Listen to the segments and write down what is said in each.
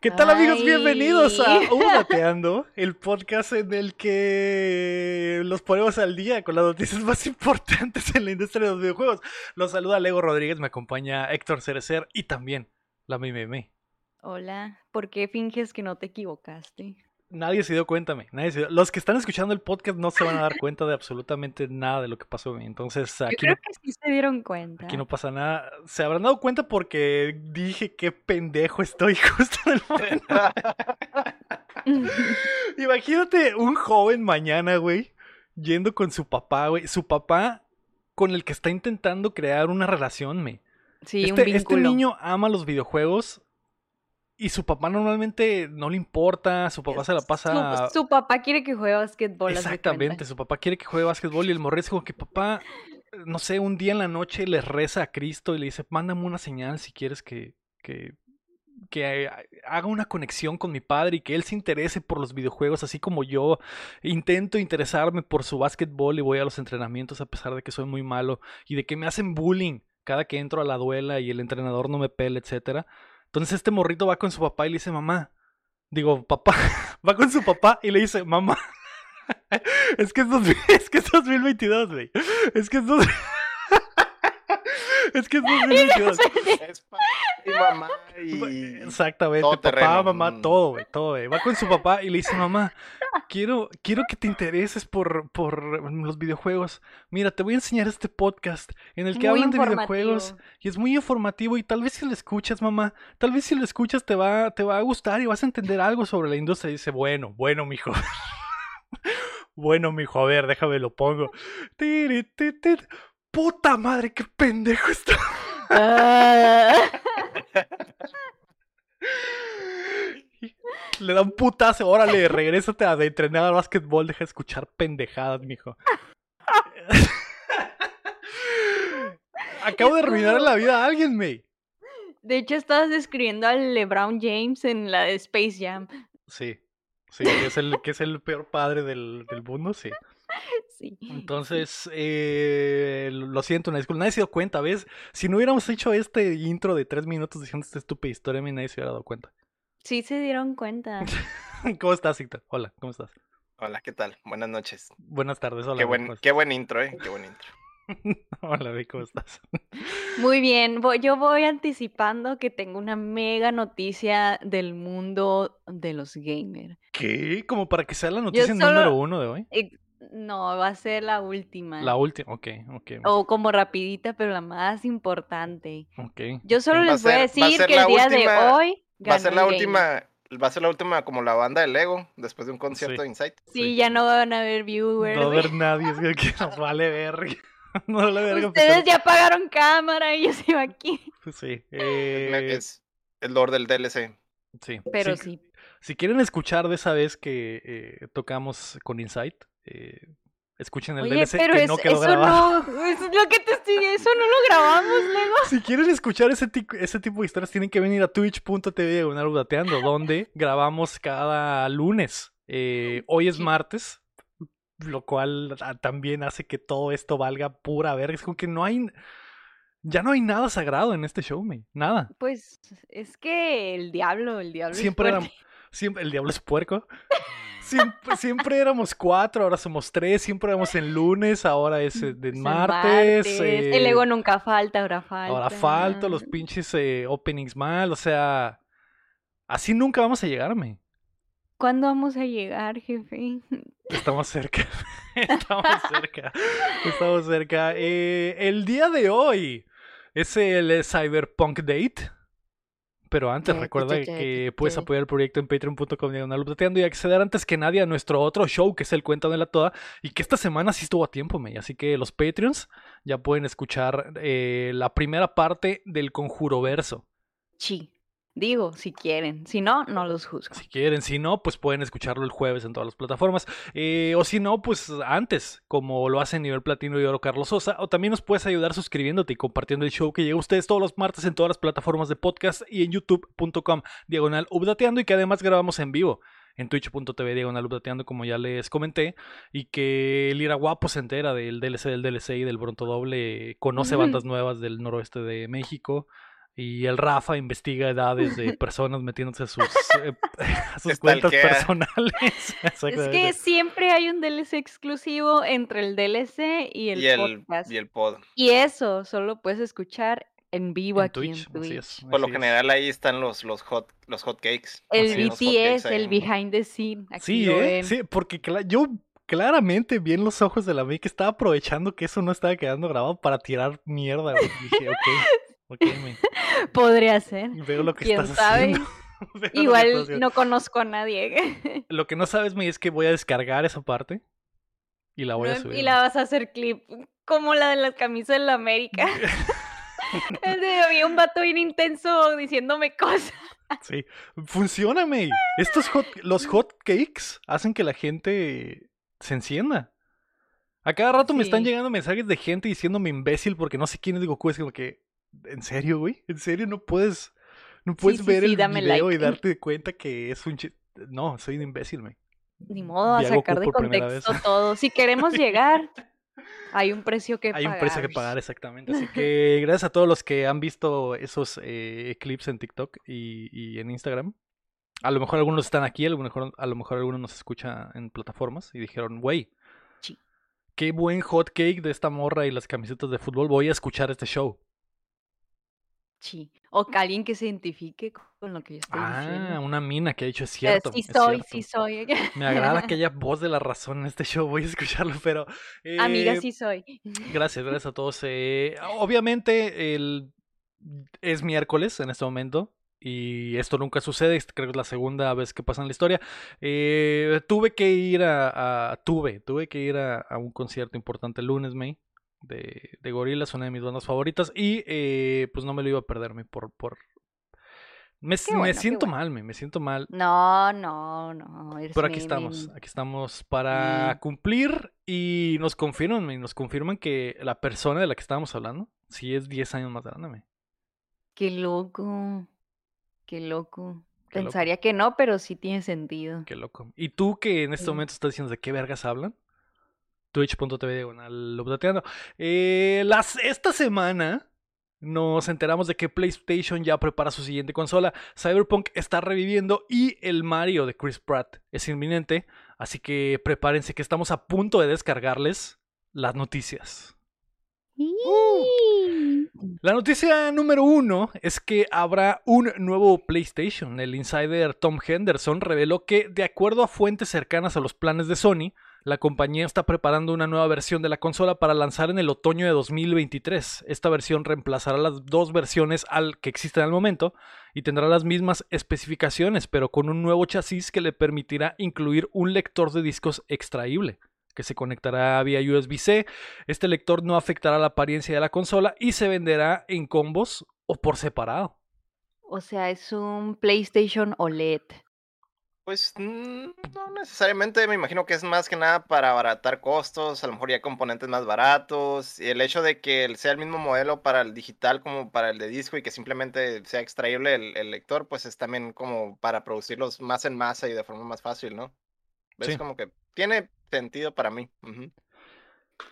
¿Qué tal amigos? Bienvenidos a Udateando, el podcast en el que los ponemos al día con las noticias más importantes en la industria de los videojuegos. Los saluda Lego Rodríguez, me acompaña Héctor Cerecer y también la Mime. Hola, ¿por qué finges que no te equivocaste? Nadie se dio cuenta, me. Nadie se dio... Los que están escuchando el podcast no se van a dar cuenta de absolutamente nada de lo que pasó. Me. Entonces, aquí Yo creo que sí se dieron cuenta. Aquí no pasa nada. Se habrán dado cuenta porque dije qué pendejo estoy justo en el momento. Imagínate un joven mañana, güey, yendo con su papá, güey. Su papá con el que está intentando crear una relación, me. Sí, este, un este vínculo. niño ama los videojuegos y su papá normalmente no le importa, su papá se la pasa... Su, su papá quiere que juegue de Exactamente, su papá quiere que juegue básquetbol y el morro es como que papá, no sé, un día en la noche le reza a Cristo y le dice, mándame una señal si quieres que, que, que haga una conexión con mi padre y que él se interese por los videojuegos, así como yo intento interesarme por su básquetbol y voy a los entrenamientos a pesar de que soy muy malo y de que me hacen bullying cada que entro a la duela y el entrenador no me pela, etcétera. Entonces este morrito va con su papá y le dice, mamá, digo, papá, va con su papá y le dice, mamá, es que es, dos, es, que es 2022, güey. Es que es dos... Es que es 2022. Es para mamá y Exactamente, todo papá, terreno. mamá, Mm. todo, güey, todo, güey. Va con su papá y le dice, mamá, quiero, quiero que te intereses por, por los videojuegos. Mira, te voy a enseñar este podcast en el que Muy hablan de videojuegos y es muy informativo y tal vez si lo escuchas, mamá, tal vez si lo escuchas te va, te va a gustar y vas a entender algo sobre la industria. Y dice, bueno, bueno, mijo. bueno, mijo, a ver, déjame lo pongo. Puta madre, qué pendejo está. Le da un putazo, órale, regrésate a de entrenar al básquetbol, deja de escuchar pendejadas, mijo. Acabo de arruinar la vida a alguien, May. De hecho, estabas describiendo al LeBron James en la de Space Jam. Sí, sí, que es el, que es el peor padre del, del mundo, sí. Sí. Entonces, eh, lo siento, una disculpa. Nadie se dio cuenta, ¿ves? Si no hubiéramos hecho este intro de tres minutos diciendo esta estúpida historia, a mí nadie se hubiera dado cuenta. Sí se dieron cuenta. ¿Cómo estás, Víctor? Hola, ¿cómo estás? Hola, ¿qué tal? Buenas noches. Buenas tardes, hola. qué, buen, ¿cómo qué buen intro, ¿eh? Qué buen intro. Hola, ¿cómo estás? Muy bien, voy- yo voy anticipando que tengo una mega noticia del mundo de los gamers. ¿Qué? Como para que sea la noticia solo- número uno de hoy. No, va a ser la última. La última, ok, ok. O como rapidita, pero la más importante. ok. Yo solo Va les voy a ser- va a decir que el día de hoy Va a ser la última, va a ser la última como la banda de Lego después de un concierto Sí. de Insight. Sí, Sí. ya no van a haber viewers. No va a haber nadie, es que nos vale verga. No vale verga. Ustedes pues, ya pagaron cámara y yo sigo aquí. pues, Sí, eh, Es el lord del DLC. sí. Pero sí. Si quieren escuchar de esa vez que eh, tocamos con Insight, eh, escuchen el Oye, DLC pero que es- no quedó eso grabado. no, eso es lo que te estoy, eso no lo grabamos luego. Si quieren escuchar ese, ese tipo de historias, tienen que venir a twitch.tv Udateando, donde grabamos cada lunes. Eh, hoy es martes, lo cual ah, también hace que todo esto valga pura verga. Es como que no hay. Ya no hay nada sagrado en este show, me. Nada. Pues es que el diablo, el diablo Siempre éramos. Siempre, el diablo es puerco. Siempre, siempre éramos cuatro, ahora somos tres. Siempre éramos en lunes, ahora es eh, el martes. El eh, ego nunca falta, ahora falta. Ahora falta los pinches eh, openings mal, o sea, así nunca vamos a llegarme. ¿Cuándo vamos a llegar, jefe? Estamos cerca, estamos cerca, estamos cerca. Eh, el día de hoy es el Cyberpunk Date. Pero antes recuerda que puedes ya. apoyar el proyecto en patreon.com y acceder antes que nadie a nuestro otro show que es el Cuenta de la Toda y que esta semana sí estuvo a tiempo, me. Así que los Patreons ya pueden escuchar eh, la primera parte del Conjuro Verso. Sí. Digo, si quieren. Si no, no los juzgo. Si quieren, si no, pues pueden escucharlo el jueves en todas las plataformas. Eh, o si no, pues antes, como lo hace nivel platino y oro Carlos Sosa. O también nos puedes ayudar suscribiéndote y compartiendo el show que llega a ustedes todos los martes en todas las plataformas de podcast y en youtube.com diagonal updateando y que además grabamos en vivo en twitch.tv diagonal updateando como ya les comenté y que el Ira Guapo se entera del DLC del DLC y del Bronto Doble, conoce bandas nuevas del noroeste de México Y el Rafa investiga edades de personas metiéndose a sus, eh, a sus cuentas personales. Es que siempre hay un DLC exclusivo entre el DLC y el Y el, podcast. y el pod. Y eso solo puedes escuchar en vivo En aquí Twitch, en así Twitch. es. Por lo es. general ahí están los, los hot los hotcakes. El Así BTS, el behind the scene. Aquí Sí, ¿eh? Sí, porque yo claramente vi en los ojos de la May que estaba aprovechando que eso no estaba quedando grabado para tirar mierda. Dije, ok, ok, May, Podría ser. veo lo que ¿Quién estás sabe? haciendo. Igual no conozco a nadie. Lo que no sabes, May, es que voy a descargar esa parte y la voy a subir. y la vas a hacer clip. Como la de las camisas de la América. Había un vato bien intenso diciéndome cosas. Sí, funciona, May. Estos hot, los hot cakes hacen que la gente se encienda. A cada rato me están llegando mensajes de gente diciéndome imbécil porque no sé quién es Goku. Es como que, ¿en serio, güey? ¿En serio no puedes, no puedes sí, ver sí, el video y darte cuenta que es un chi- No, soy un imbécil, May. Ni modo a sacar de contexto todo. Si queremos llegar, hay un precio que Hay pagar. un precio que pagar, exactamente. Así que gracias a todos los que han visto esos eh, clips en TikTok y, y en Instagram. A lo mejor algunos están aquí, a lo mejor, a lo mejor algunos nos escucha en plataformas y dijeron, güey, Sí. qué buen hot cake de esta morra y las camisetas de fútbol, voy a escuchar este show. Sí. O que alguien que se identifique con lo que yo estoy Ah, diciendo. una mina que ha dicho, es cierto. sí es soy, cierto. sí soy. Me agrada que haya voz de la razón en este show, voy a escucharlo, pero... Amiga, eh, sí soy. Gracias, gracias a todos. Eh, obviamente el, es miércoles en este momento y esto nunca sucede, es- creo que es la segunda vez que pasa en la historia. Eh, tuve que ir a, a- tuve, tuve que ir a, a un concierto importante el lunes, May, de, de Gorillaz, una de mis bandas favoritas y eh, pues no me lo iba a perderme por... por... Me, me siento bueno. mal, me, me siento mal. No, no, no. Pero aquí mi- estamos, mi- aquí estamos para Sí. cumplir y nos confirman, me, nos confirman que la persona de la que estábamos hablando sí es 10 años más grande. me. Qué loco. Qué loco. Qué loco. Pensaría que no, pero sí tiene sentido. Qué loco. ¿Y tú que en este Sí. momento estás diciendo de qué vergas hablan? Twitch.tv diagonal. Eh, las, esta semana nos enteramos de que PlayStation ya prepara su siguiente consola. Cyberpunk está reviviendo y el Mario de Chris Pratt es inminente. Así que prepárense que estamos a punto de descargarles las noticias. La noticia número uno es que habrá un nuevo PlayStation. El insider Tom Henderson reveló que, de acuerdo a fuentes cercanas a los planes de Sony, la compañía está preparando una nueva versión de la consola para lanzar en el otoño de 2023. Esta versión reemplazará las dos versiones al que existen al momento y tendrá las mismas especificaciones, pero con un nuevo chasis que le permitirá incluir un lector de discos extraíble que se conectará vía USB-C. Este lector no afectará la apariencia de la consola y se venderá en combos o por separado. O sea, es un PlayStation OLED. Pues no necesariamente, me imagino que es más que nada para abaratar costos, a lo mejor ya componentes más baratos, y el hecho de que sea el mismo modelo para el digital como para el de disco y que simplemente sea extraíble el, el lector, pues es también como para producirlos más en masa y de forma más fácil, ¿no? Es Sí. como que tiene sentido para mí.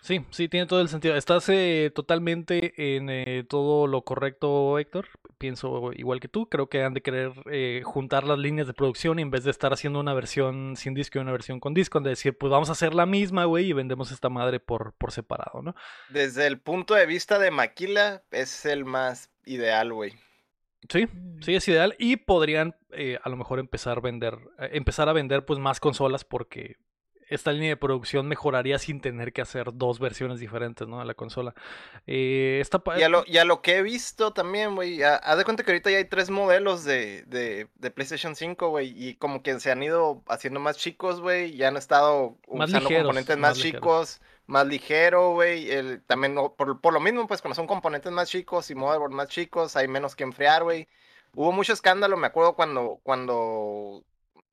Sí, sí, tiene todo el sentido. Estás eh, totalmente en eh, todo lo correcto, Héctor. Pienso igual que tú. Creo que han de querer eh, juntar las líneas de producción y en vez de estar haciendo una versión sin disco y una versión con disco, han de decir, pues vamos a hacer la misma, güey, y vendemos esta madre por, por separado, ¿no? Desde el punto de vista de Maquila, es el más ideal, güey. Sí, Mm. sí, es ideal. Y podrían eh, a lo mejor empezar a vender, eh, empezar a vender pues más consolas porque esta línea de producción mejoraría sin tener que hacer dos versiones diferentes, ¿no? De la consola. Eh, esta pa- Y a lo, y a lo que he visto también, güey, ha- haz de cuenta que ahorita ya hay tres modelos de, de, de PlayStation 5, güey, y como que se han ido haciendo más chicos, güey, ya han estado Más usando ligeros, componentes más más, ligeros. chicos, más ligero, güey, también por, por lo mismo, pues cuando son componentes más chicos y motherboard más chicos, hay menos que enfriar, güey. Hubo mucho escándalo, me acuerdo cuando, cuando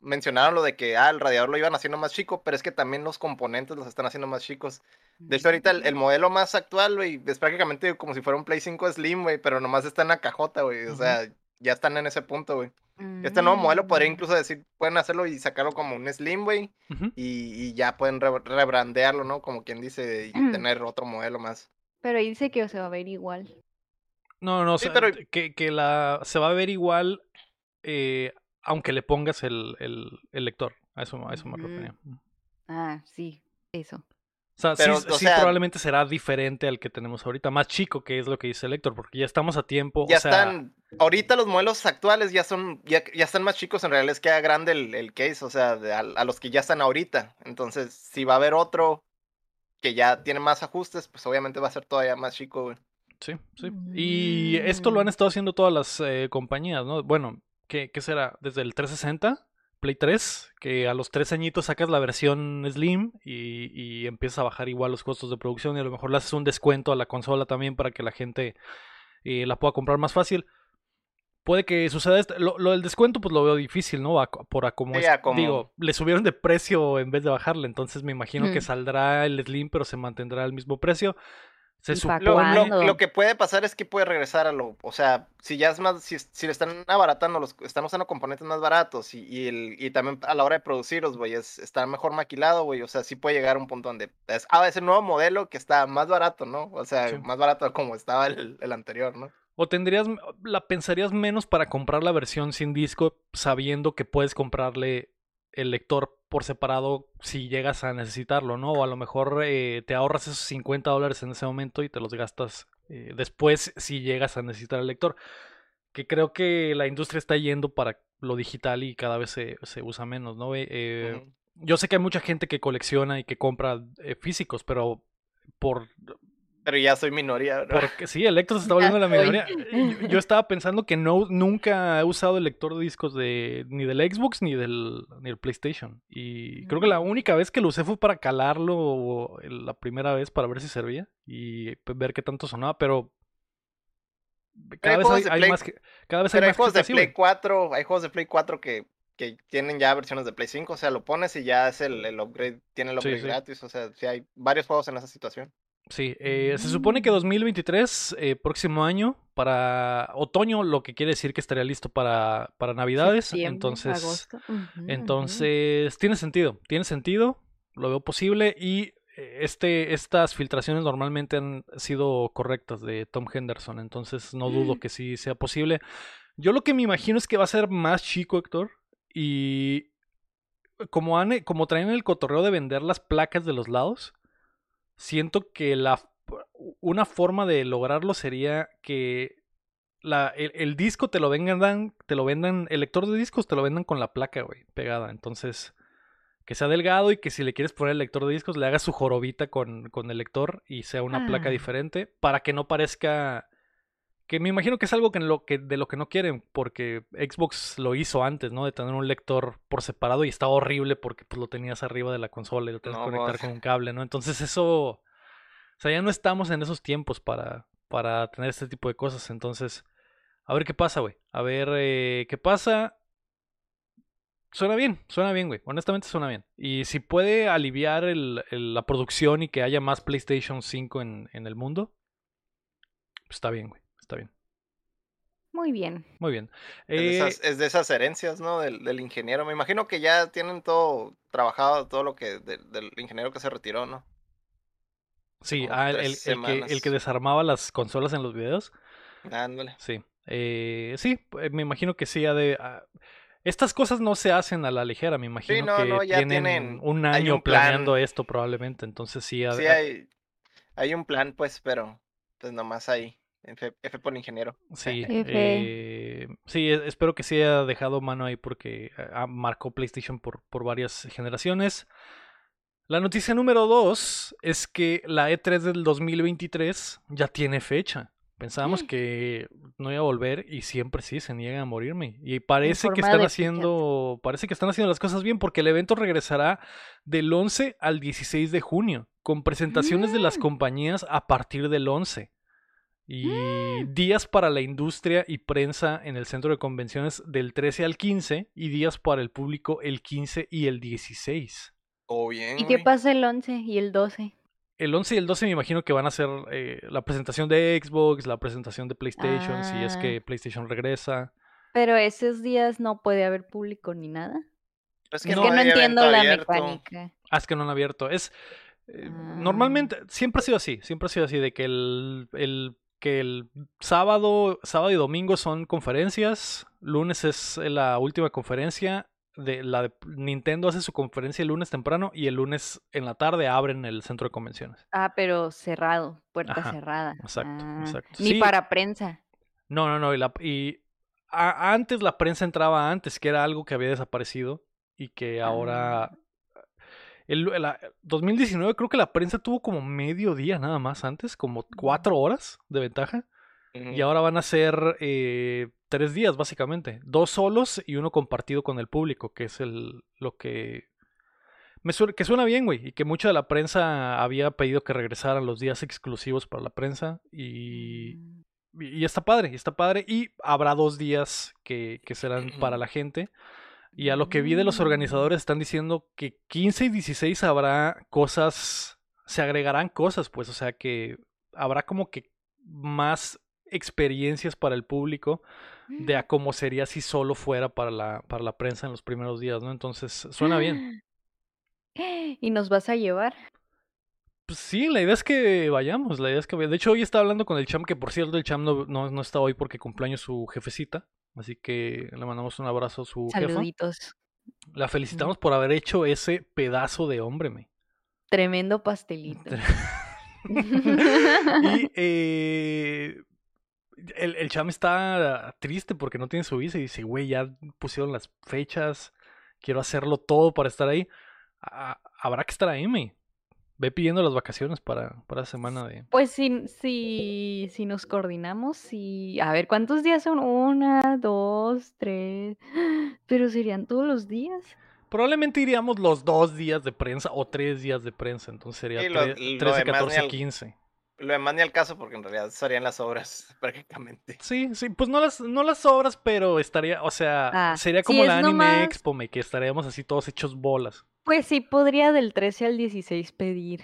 mencionaron lo de que, ah, el radiador lo iban haciendo más chico, pero es que también los componentes los están haciendo más chicos. De hecho, ahorita el, el modelo más actual, güey, es prácticamente como si fuera un Play 5 Slim, güey, pero nomás está en la cajota, güey. O sea, ya están en ese punto, güey. Este nuevo modelo podría Mm. incluso decir, pueden hacerlo y sacarlo como un Slim, güey, y, y ya pueden re- rebrandearlo, ¿no? Como quien dice, y tener otro modelo más. Pero ahí dice que se va a ver igual. No, no, Sí, o sea, pero- que, que la, se va a ver igual eh, aunque le pongas el, el, el lector. A eso, a eso me Mm. refería. Ah, sí, eso. O sea, Pero, sí, o sí sea- probablemente será diferente al que tenemos ahorita, más chico, que es lo que dice el lector, porque ya estamos a tiempo. Ya o sea, están, ahorita los modelos actuales ya son, ya, ya están más chicos, en realidad les queda grande el, el case, o sea, de a, a los que ya están ahorita. Entonces, si va a haber otro que ya tiene más ajustes, pues obviamente va a ser todavía más chico, güey. Sí, sí. Y esto lo han Mm. estado haciendo todas las eh, compañías, ¿no? Bueno, ¿qué, ¿qué será? Desde el 360, Play 3, que a los tres añitos sacas la versión Slim y, y empiezas a bajar igual los costos de producción y a lo mejor le haces un descuento a la consola también para que la gente eh, la pueda comprar más fácil. Puede que suceda esto. Lo, lo del descuento, pues lo veo difícil, ¿no? A- por a como Sí, es- a como- Digo, le subieron de precio en vez de bajarle. Entonces me imagino que saldrá el Slim, pero se mantendrá al mismo precio. Se ¿Y pa' Lo, lo- que puede pasar es que puede regresar a lo, o sea, si ya es más, si, si le están abaratando, los, están usando componentes más baratos y, y, el, y también a la hora de producirlos, güey, es, está mejor maquilado, güey, o sea, sí puede llegar a un punto donde es, ah, es el nuevo modelo que está más barato, ¿no? O sea, Sí. más barato como estaba el, el anterior, ¿no? O tendrías, la pensarías menos para comprar la versión sin disco, sabiendo que puedes comprarle el lector por separado si llegas a necesitarlo, ¿no? O a lo mejor eh, te ahorras esos 50 dólares en ese momento y te los gastas eh, después si llegas a necesitar el lector. Que creo que la industria está yendo para lo digital y cada vez se, se usa menos, ¿no? Eh. Yo sé que hay mucha gente que colecciona y que compra físicos, pero por Pero ya soy minoría, ¿no? porque sí, Electro se está volviendo la minoría. Yo, yo estaba pensando que no, nunca he usado el lector de discos de ni del Xbox ni del, ni del PlayStation. Y creo que la Mm. única vez que lo usé fue para calarlo el- la primera vez para ver si servía y pues, ver qué tanto sonaba, pero cada Hay vez juegos hay, de hay Play- más que cada vez hay Pero hay más juegos de Play güey. 4, hay juegos de Play 4 que, que tienen ya versiones de Play 5, o sea, lo pones y ya es el, el upgrade, tiene el Sí, upgrade sí. gratis, o sea, sí hay varios juegos en esa situación. Sí, eh, se supone que Mm. 2023, eh, próximo año, para otoño, lo que quiere decir que estaría listo para, para Navidades. Septiembre, entonces, agosto. Entonces, tiene sentido, tiene sentido, lo veo posible y eh, este, estas filtraciones normalmente han sido correctas de Tom Henderson, entonces no dudo que sí sea posible. Yo lo que me imagino es que va a ser más chico, Héctor, y como, han, como traen el cotorreo de vender las placas de los lados, siento que la, una forma de lograrlo sería que la, el, el disco te lo vendan, te lo vendan, el lector de discos te lo vendan con la placa, güey, pegada. Entonces, que sea delgado y que si le quieres poner el lector de discos, le hagas su jorobita con, con el lector y sea una placa Ah. diferente para que no parezca. Que me imagino que es algo que en lo que, de lo que no quieren, porque Xbox lo hizo antes, ¿no? De tener un lector por separado y estaba horrible porque pues, lo tenías arriba de la consola y lo tenías No, que conectar pues. con un cable, ¿no? Entonces eso. O sea, ya no estamos en esos tiempos para, para tener este tipo de cosas. Entonces, a ver qué pasa, güey. A ver eh, qué pasa. Suena bien, suena bien, güey. Honestamente suena bien. Y si puede aliviar el- el- la producción y que haya más PlayStation 5 en, en el mundo, pues está bien, güey. Está bien. Muy bien. Muy bien. Es, de Eh, esas, es de esas herencias, ¿no? Del, del ingeniero. Me imagino que ya tienen todo trabajado, todo lo que de- del ingeniero que se retiró, ¿no? sí, ah, el, el que, el que desarmaba las consolas en los videos. Ándale. Sí. Eh, sí, eh, me imagino que sí ha de. ah, estas cosas no se hacen a la ligera, me imagino no, que no, ya tienen, tienen- un año un plan. planeando esto probablemente, entonces sí ha de- Sí, hay, hay un plan, pues, pero pues nomás ahí. F, F por ingeniero. Sí, F. eh, sí, e- espero que sí haya dejado mano ahí porque ah, marcó PlayStation por, por varias generaciones. La noticia número dos es que la E3 del 2023 ya tiene fecha. Pensábamos que no iba a volver y siempre sí se niegan a morirme. Y parece que están haciendo, parece que están haciendo las cosas bien porque el evento regresará del 11 al 16 de junio con presentaciones de las Mm. compañías a partir del 11 y Mm. días para la industria y prensa en el centro de convenciones del 13 al 15 y días para el público el 15 y el 16. Todo bien. ¿Y qué pasa el 11 y el 12? El 11 y el 12 me imagino que van a ser eh, la presentación de Xbox, la presentación de PlayStation, si es Ah. que PlayStation regresa. Pero esos días no puede haber público ni nada. Es Es no que no entiendo la abierto. mecánica. Ah, es que no han abierto. Es. eh, Ah. Normalmente, siempre ha sido así. Siempre ha sido así, de que el, el que el sábado, sábado y domingo son conferencias, lunes es la última conferencia, de la de Nintendo hace su conferencia el lunes temprano y el lunes en la tarde abren el centro de convenciones. Ah, pero cerrado, puerta Ajá, cerrada. exacto, Ah, exacto. Ni Sí. para prensa. No, no, no. Y, la- y a- antes la prensa entraba antes, que era algo que había desaparecido y que ahora... Ah. El, la- 2019 creo que la prensa tuvo como medio día nada más antes, como cuatro horas de ventaja. Y ahora van a ser eh, tres días, básicamente. Dos solos y uno compartido con el público, que es el, lo que... Me suena, que suena bien, güey. Y que mucha de la prensa había pedido que regresaran los días exclusivos para la prensa. Y, Mm. y y está padre, y está padre. Y habrá dos días que, que serán para la gente. Y a lo que vi de los organizadores están diciendo que 15 y 16 habrá cosas, se agregarán cosas, pues, o sea que habrá como que más experiencias para el público de a cómo sería si solo fuera para la, para la prensa en los primeros días, ¿no? Entonces, suena bien. ¿Y nos vas a llevar? Pues sí, la idea es que vayamos, la idea es que De hecho, hoy estaba hablando con el Cham, que por cierto, el Cham no, no, no está hoy porque cumpleaños su jefecita. Así que le mandamos un abrazo a su jefa. Saluditos. La felicitamos por haber hecho ese pedazo de hombre, me. Tremendo pastelito. y eh, el, el Cham está triste porque no tiene su visa y dice, güey, ya pusieron las fechas, quiero hacerlo todo para estar ahí. Ah, habrá que estar ahí, me. Ve pidiendo las vacaciones para, para semana de... Pues si, si, si nos coordinamos y a ver cuántos días son, una, dos, tres, pero serían todos los días. Probablemente iríamos los dos días de prensa o tres días de prensa, entonces sería Sí, lo- tre- lo 13, demás ni 14, al- 15. Lo demás ni al caso porque en realidad serían las obras prácticamente. Sí, sí, pues no las, no las obras, pero estaría, o sea, Ah, sería como la Anime nomás- Expo, me, que estaríamos así todos hechos bolas. Pues sí, podría del 13 al 16 pedir.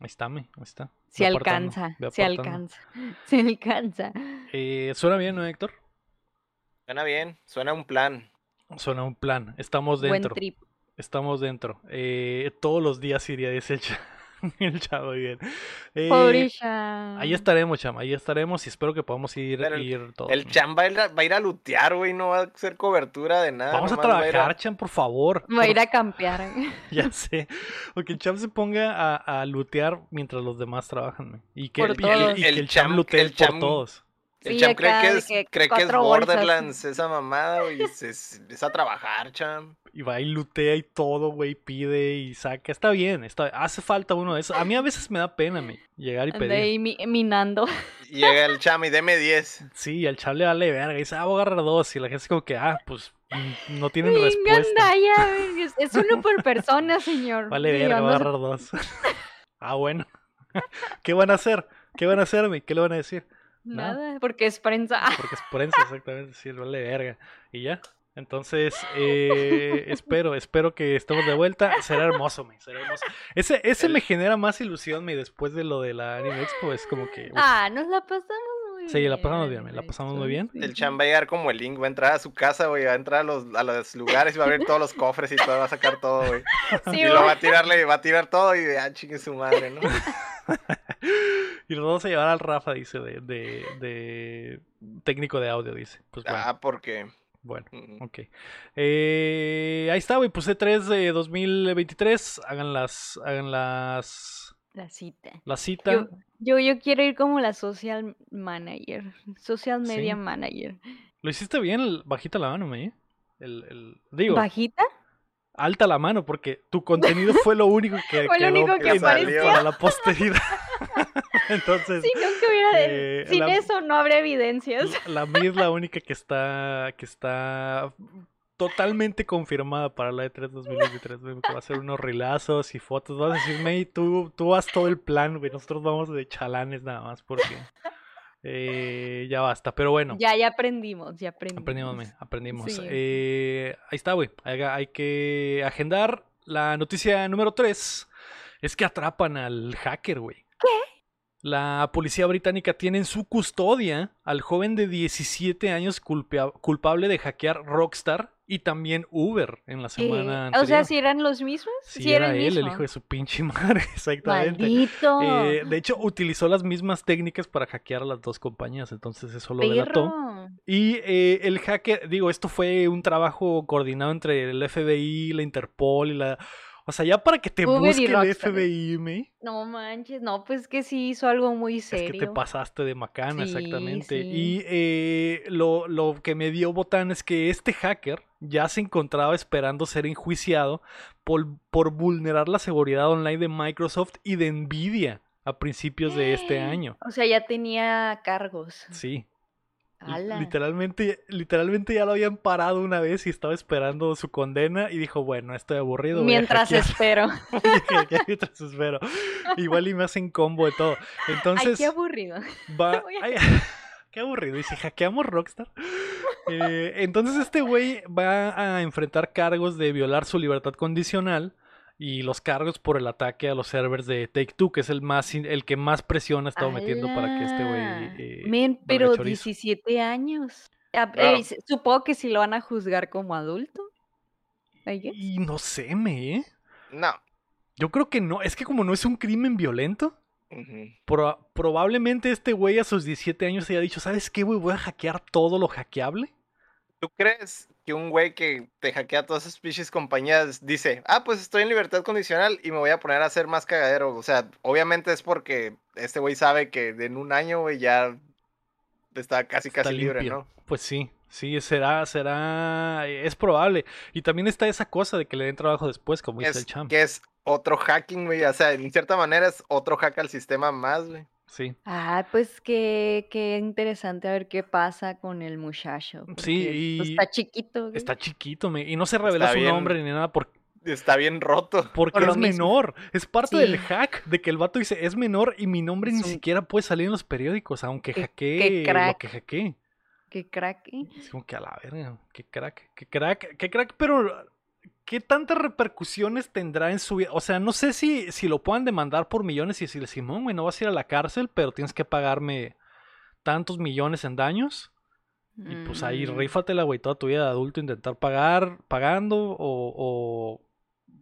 Ahí está, me, ahí está. Apartando, alcanza, apartando. alcanza, si alcanza. Eh, ¿Suena bien, no, Héctor? Suena bien, suena un plan. Suena un plan. Estamos Buen dentro. trip. Estamos dentro. Eh, todos los días iría, dice el, cha- el chavo bien. Eh, Pobre ahí estaremos, chama. Ahí estaremos y espero que podamos ir, Pero ir todos. El. Chan va a, ir a, va a ir a lutear, güey, no va a hacer cobertura de nada. Vamos a nomás va trabajar, Chan, por favor. Va a ir a campear. Ya sé. O que el Cham se ponga a, a lootear mientras los demás trabajan. ¿no? Y que, Por y y que el, El Cham Cham- lootee el por Cham- todos. El Sí, Cham cree que de es, que cree que es. Borderlands esa mamada, güey. y se- se- Es a trabajar, Cham. Y va y lootea y todo, güey. Pide y saca. Está bien. Está, hace falta uno de esos. A mí a veces me da pena, me, llegar y pedir. ahí mi- minando. Llega el Cham y deme 10. Sí, y al Cham le vale verga. Y dice, ah, voy a agarrar dos. Y la gente es como que, ah, pues mm, no tienen Venga, respuesta. anda, ya, es- Es uno por persona, señor. Vale verga, voy a agarrar dos. ah, bueno. ¿Qué van a hacer? ¿Qué van a hacer, me? ¿Qué le van a decir? Nada. Nada, porque es prensa. Porque es prensa, exactamente, sí, vale verga. Y ya. Entonces, eh, espero, espero que estemos de vuelta. Será hermoso, me, será hermoso. Ese, ese me genera más ilusión, me, después de lo de la Anime Expo. Es como que. uf, Ah, nos la pasamos muy Sí, bien. la pasamos bien, me la pasamos muy bien. El Cham va a llegar como el Link, va a entrar a su casa, güey. Va a entrar a los, a los lugares y va a abrir todos los cofres y todo, va a sacar todo, güey. Sí, Y lo va a tirarle, va a tirar todo y ah, chingue su madre, ¿no? y nos vamos a llevar al Rafa, dice, de, de, de técnico de audio, dice. Pues bueno, Ah, porque. bueno. Ok. Eh, ahí está, güey. Puse 3 de 2023. Hagan las. Hagan las. La cita. La cita. Yo, yo, yo quiero ir como la social manager. Social Sí. media manager. Lo hiciste bien, el- bajita la mano, me. El, el- digo, ¿Bajita? alta la mano, porque tu contenido fue lo único que Fue lo quedó único que apareció. para la posteridad. Entonces, Si no que hubiera. eh, sin la- eso no habría evidencias. la mía es la única que está que está totalmente confirmada para la E3 2023, güey, que va a ser unos rilazos y fotos. Vas a decir, May, tú, tú haz todo el plan, güey. Nosotros vamos de chalanes nada más porque eh, ya basta. Pero bueno. Ya, ya aprendimos, ya aprendimos. Aprendimos, me, aprendimos. Sí. Eh, ahí está, güey. Hay, hay que agendar. La noticia número 3 es que atrapan al hacker, güey. ¿Qué? La policía británica tiene en su custodia al joven de 17 años culpable de hackear Rockstar Y también Uber en la semana O anterior. sea, si eran los mismos, Sí, si era, era, el él, el hijo de su pinche madre, exactamente. Maldito. Eh, de hecho, utilizó las mismas técnicas para hackear a las dos compañías, entonces eso lo delató. Perro. Y eh, el hacker, digo, esto fue un trabajo coordinado entre el FBI, la Interpol y la... O sea, ya para que te Uber busque el. FBI, me, No manches, no, pues que sí hizo algo muy es serio. que te pasaste de macana, Sí, exactamente. sí. Y eh, lo, lo que me dio botán es que este hacker ya se encontraba esperando ser enjuiciado por, por vulnerar la seguridad online de Microsoft y de Nvidia a principios de este año. O sea, ya tenía cargos. Sí. Ala. Literalmente, literalmente ya lo habían parado una vez y estaba esperando su condena y dijo, bueno, estoy aburrido. Mientras hackear". espero. Mientras espero. Igual y me hacen combo de todo. Ay, Entonces, qué aburrido. va... ay, qué aburrido. Y si hackeamos Rockstar. Eh, entonces este güey va a enfrentar cargos de violar su libertad condicional y los cargos por el ataque a los servers de Take Two, que es el más el que más presión ha estado metiendo para que este güey eh, Men, valga pero chorizo. 17 años. Ah, Claro. eh, supongo que si lo van a juzgar como adulto. Y no sé, me, ¿eh? No. Yo creo que no. Es que como no es un crimen violento, pro- probablemente este güey a sus 17 años haya dicho, ¿sabes qué, güey? Voy a hackear todo lo hackeable. ¿Tú crees que un güey que te hackea todas esas pinches compañías dice, ah, pues estoy en libertad condicional y me voy a poner a hacer más cagadero? O sea, obviamente es porque este güey sabe que en un año, güey, ya está casi Está casi libre. ¿no? Pues sí, sí, será, será, es probable. Y también está esa cosa de que le den trabajo después, como dice el Es, champ. que es otro hacking, güey. O sea, en cierta manera es otro hack al sistema más, güey. Sí. Ah, pues qué, qué interesante a ver qué pasa con el muchacho. Sí, porque, pues, y está chiquito. güey. Está chiquito, me, y no se reveló Está su bien. nombre ni nada por- Está bien roto. porque Por es mismo. menor. Es parte del Sí. hack de que el vato dice, es menor y mi nombre ni siquiera puede salir en los periódicos, aunque Qué- hackee qué lo crack. que hackee. Qué crack. ¿eh? Es como que a la verga, qué crack, qué crack, qué crack, pero ¿qué tantas repercusiones tendrá en su vida? O sea, no sé si, si lo puedan demandar por millones y decirle, Simón, güey, no vas a ir a la cárcel, pero tienes que pagarme tantos millones en daños. Y pues ahí Mm, rífatela, güey, toda tu vida de adulto, intentar pagar, pagando, o, o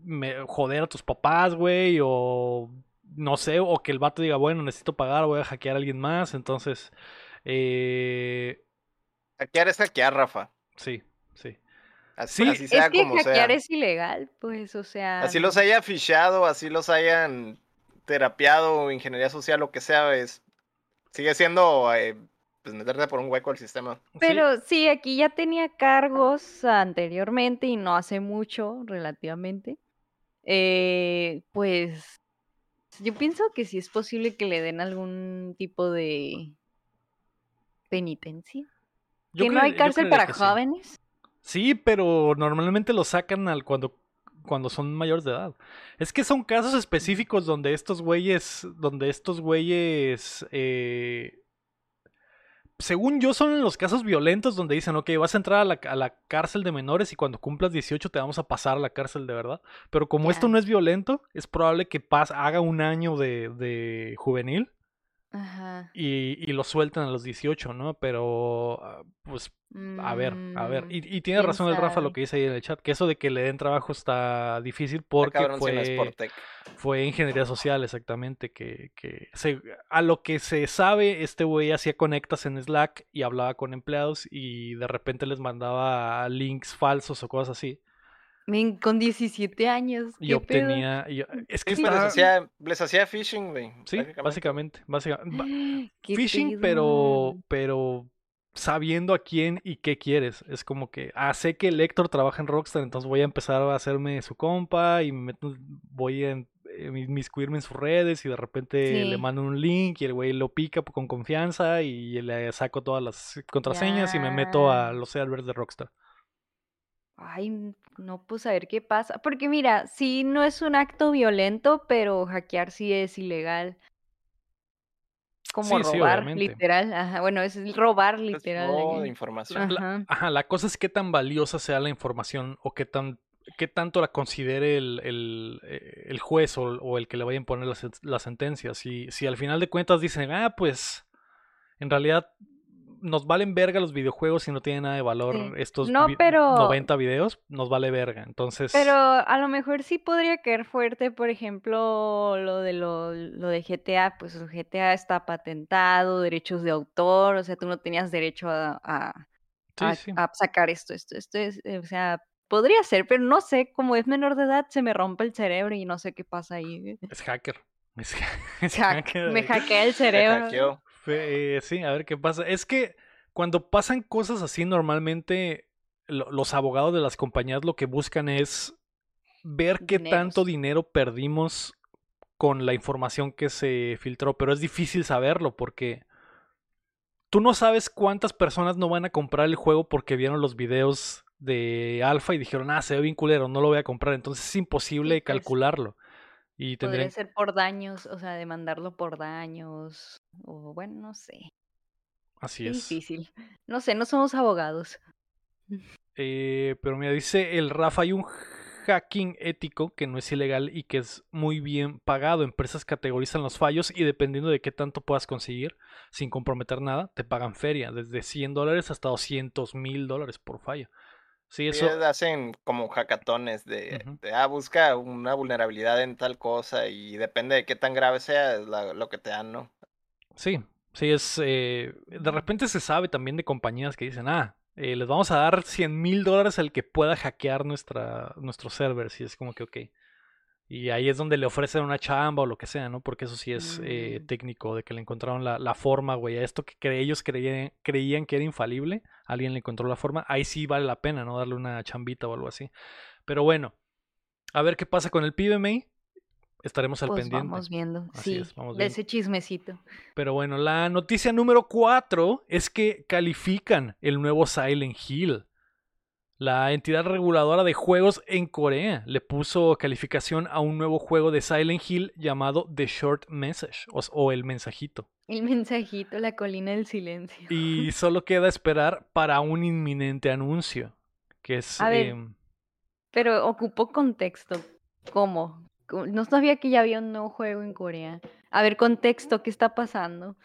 me- joder a tus papás, güey, o no sé, o que el vato diga, bueno, necesito pagar, voy a hackear a alguien más, entonces, eh, Hackear es hackear, Rafa. sí, sí. Así, Sí, así Es sea que como sea. hackear es ilegal, pues, o sea. Así los haya fichado, así los hayan terapiado, ingeniería social, lo que sea, es, sigue siendo eh, pues meterte por un hueco al sistema. Pero sí, aquí ya tenía cargos anteriormente y no hace mucho, relativamente. Eh, pues yo pienso que sí es posible que le den algún tipo de penitencia. yo que no hay cárcel para sí. Sí, pero normalmente lo sacan al cuando, cuando son mayores de edad. Es que son casos específicos donde estos güeyes, donde estos güeyes, eh, según yo, son los casos violentos donde dicen, ok, vas a entrar a la, a la cárcel de menores y cuando cumplas 18 te vamos a pasar a la cárcel de verdad. Pero como esto no es violento, es probable que pas haga un año de, de juvenil Ajá. y, y lo sueltan a los 18, ¿no? Pero, ah, pues a ver, a ver. Mm, Y, y tiene razón el Rafa lo que dice ahí en el chat, que eso de que le den trabajo está difícil porque fue, fue ingeniería social, exactamente, que, que se- a lo que se sabe, este güey hacía conectas en Slack y hablaba con empleados y de repente les mandaba links falsos o cosas así. Men, con 17 años. Y ¿qué pedo? obtenía... y- es que Sí, les hacía, les hacía phishing, güey. Sí, básicamente, básicamente. Ba- ¿Qué Phishing, pedo? pero, pero sabiendo a quién y qué quieres. Es como que, ah, sé que el Héctor trabaja en Rockstar, entonces voy a empezar a hacerme su compa y me meto- voy a en- eh, inmiscuirme en sus redes y de repente le mando un link y el güey lo pica con confianza y le saco todas las contraseñas y me meto a los servers de Rockstar. Ay, no, pues a ver qué pasa. Porque mira, sí no es un acto violento, pero hackear sí es ilegal. Como Sí, robar, literal. Ajá, bueno, es robar Es literal. ahí. de información. La- Ajá. La cosa es qué tan valiosa sea la información o qué tan qué tanto la considere el, el, eh, el juez o, o el que le vaya a imponer la, la sentencia. Si, si al final de cuentas dicen, ah, pues en realidad nos valen verga los videojuegos y no tienen nada de valor Sí. estos No, vi- pero- 90 videos, nos vale verga. Entonces, Pero a lo mejor sí podría caer fuerte, por ejemplo, lo de lo, lo de GTA, pues GTA está patentado, derechos de autor, o sea, tú no tenías derecho a, a- sí, a- sí. a sacar esto, esto, esto es, eh, o sea, podría ser, pero no sé, como es menor de edad, se me rompe el cerebro y no sé qué pasa ahí. Es hacker. Es, ha- es Hack- hacker. me hackea el cerebro. Eh, sí, a ver qué pasa. Es que cuando pasan cosas así, normalmente lo- los abogados de las compañías lo que buscan es ver qué Dineros. tanto dinero perdimos con la información que se filtró, pero es difícil saberlo porque tú no sabes cuántas personas no van a comprar el juego porque vieron los videos de alfa y dijeron, ah, se ve bien culero, no lo voy a comprar. Entonces es imposible calcularlo. Y Podría ser por daños, o sea, demandarlo por daños, o bueno, no sé, así qué es. difícil. No sé, no somos abogados. Eh, pero mira, dice el Rafa, hay un hacking ético que no es ilegal y que es muy bien pagado. Empresas categorizan los fallos y dependiendo de qué tanto puedas conseguir, sin comprometer nada, te pagan feria, desde 100 dólares hasta 200 mil dólares por fallo. Sí, eso... hacen como hackatones de, ah, busca una vulnerabilidad en tal cosa y depende de qué tan grave sea es la- lo que te dan, ¿no? Sí, sí, es... eh, de repente se sabe también de compañías que dicen, ah, eh, les vamos a dar 100 mil dólares al que pueda hackear nuestra, nuestros servers. Y es como que, ok. Y ahí es donde le ofrecen una chamba o lo que sea, ¿no? Porque eso sí es eh, Mm. técnico, de que le encontraron la, la forma, güey. A esto que cre- ellos creían, creían que era infalible, alguien le encontró la forma. Ahí sí vale la pena, ¿no? Darle una chambita o algo así. Pero bueno, a ver qué pasa con el PBMA. Estaremos al Pues pendiente. vamos viendo, Así sí, es, vamos de viendo. ese chismecito. Pero bueno, la noticia número 4 es que califican el nuevo Silent Hill. La entidad reguladora de juegos en Corea le puso calificación a un nuevo juego de Silent Hill llamado The Short Message o, o El Mensajito. El mensajito, la colina del silencio. Y solo queda esperar para un inminente anuncio. Que es... A ver. em, Pero ocupó contexto. ¿Cómo? No sabía que ya había un nuevo juego en Corea. A ver, contexto, ¿qué está pasando?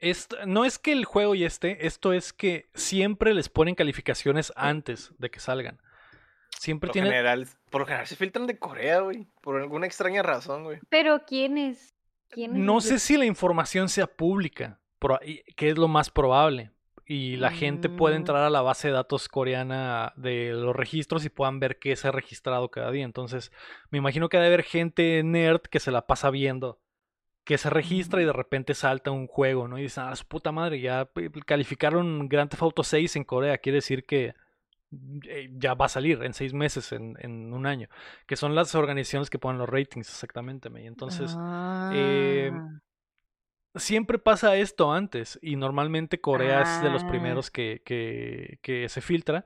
Esto- no es que el juego ya esté, esto es que siempre les ponen calificaciones antes de que salgan. Siempre Por lo, tienen... general, por lo general se filtran de Corea, güey. Por alguna extraña razón, güey. Pero ¿quién es? ¿Quién es No sé de- si la información sea pública, y- que es lo más probable. Y la gente puede Mm. entrar a la base de datos coreana de los registros y puedan ver qué se ha registrado cada día. Entonces, me imagino que debe haber gente nerd que se la pasa viendo que se registra y de repente salta un juego, ¿no? Y dicen, ah, su puta madre, ya p- calificaron Grand Theft Auto 6 en Corea, quiere decir que eh, ya va a salir en seis meses, en, en un año, que son las organizaciones que ponen los ratings exactamente. me- Entonces, eh, Ah, siempre pasa esto antes y normalmente Corea es de los Ah. primeros que, que, que se filtra.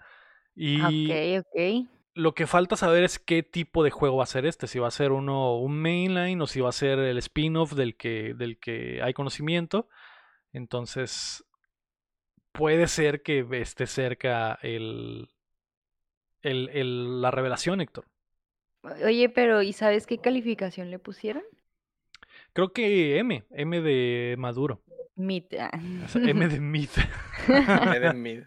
Y ok, ok. Lo que falta saber es qué tipo de juego va a ser este, si va a ser uno un mainline o si va a ser el spin-off del que, del que hay conocimiento. Entonces, puede ser que esté cerca el, el, el- la revelación, Héctor. Oye, pero ¿y sabes qué calificación le pusieron? Creo que M, M de Maduro. Ah. M de Mid. Me den mid.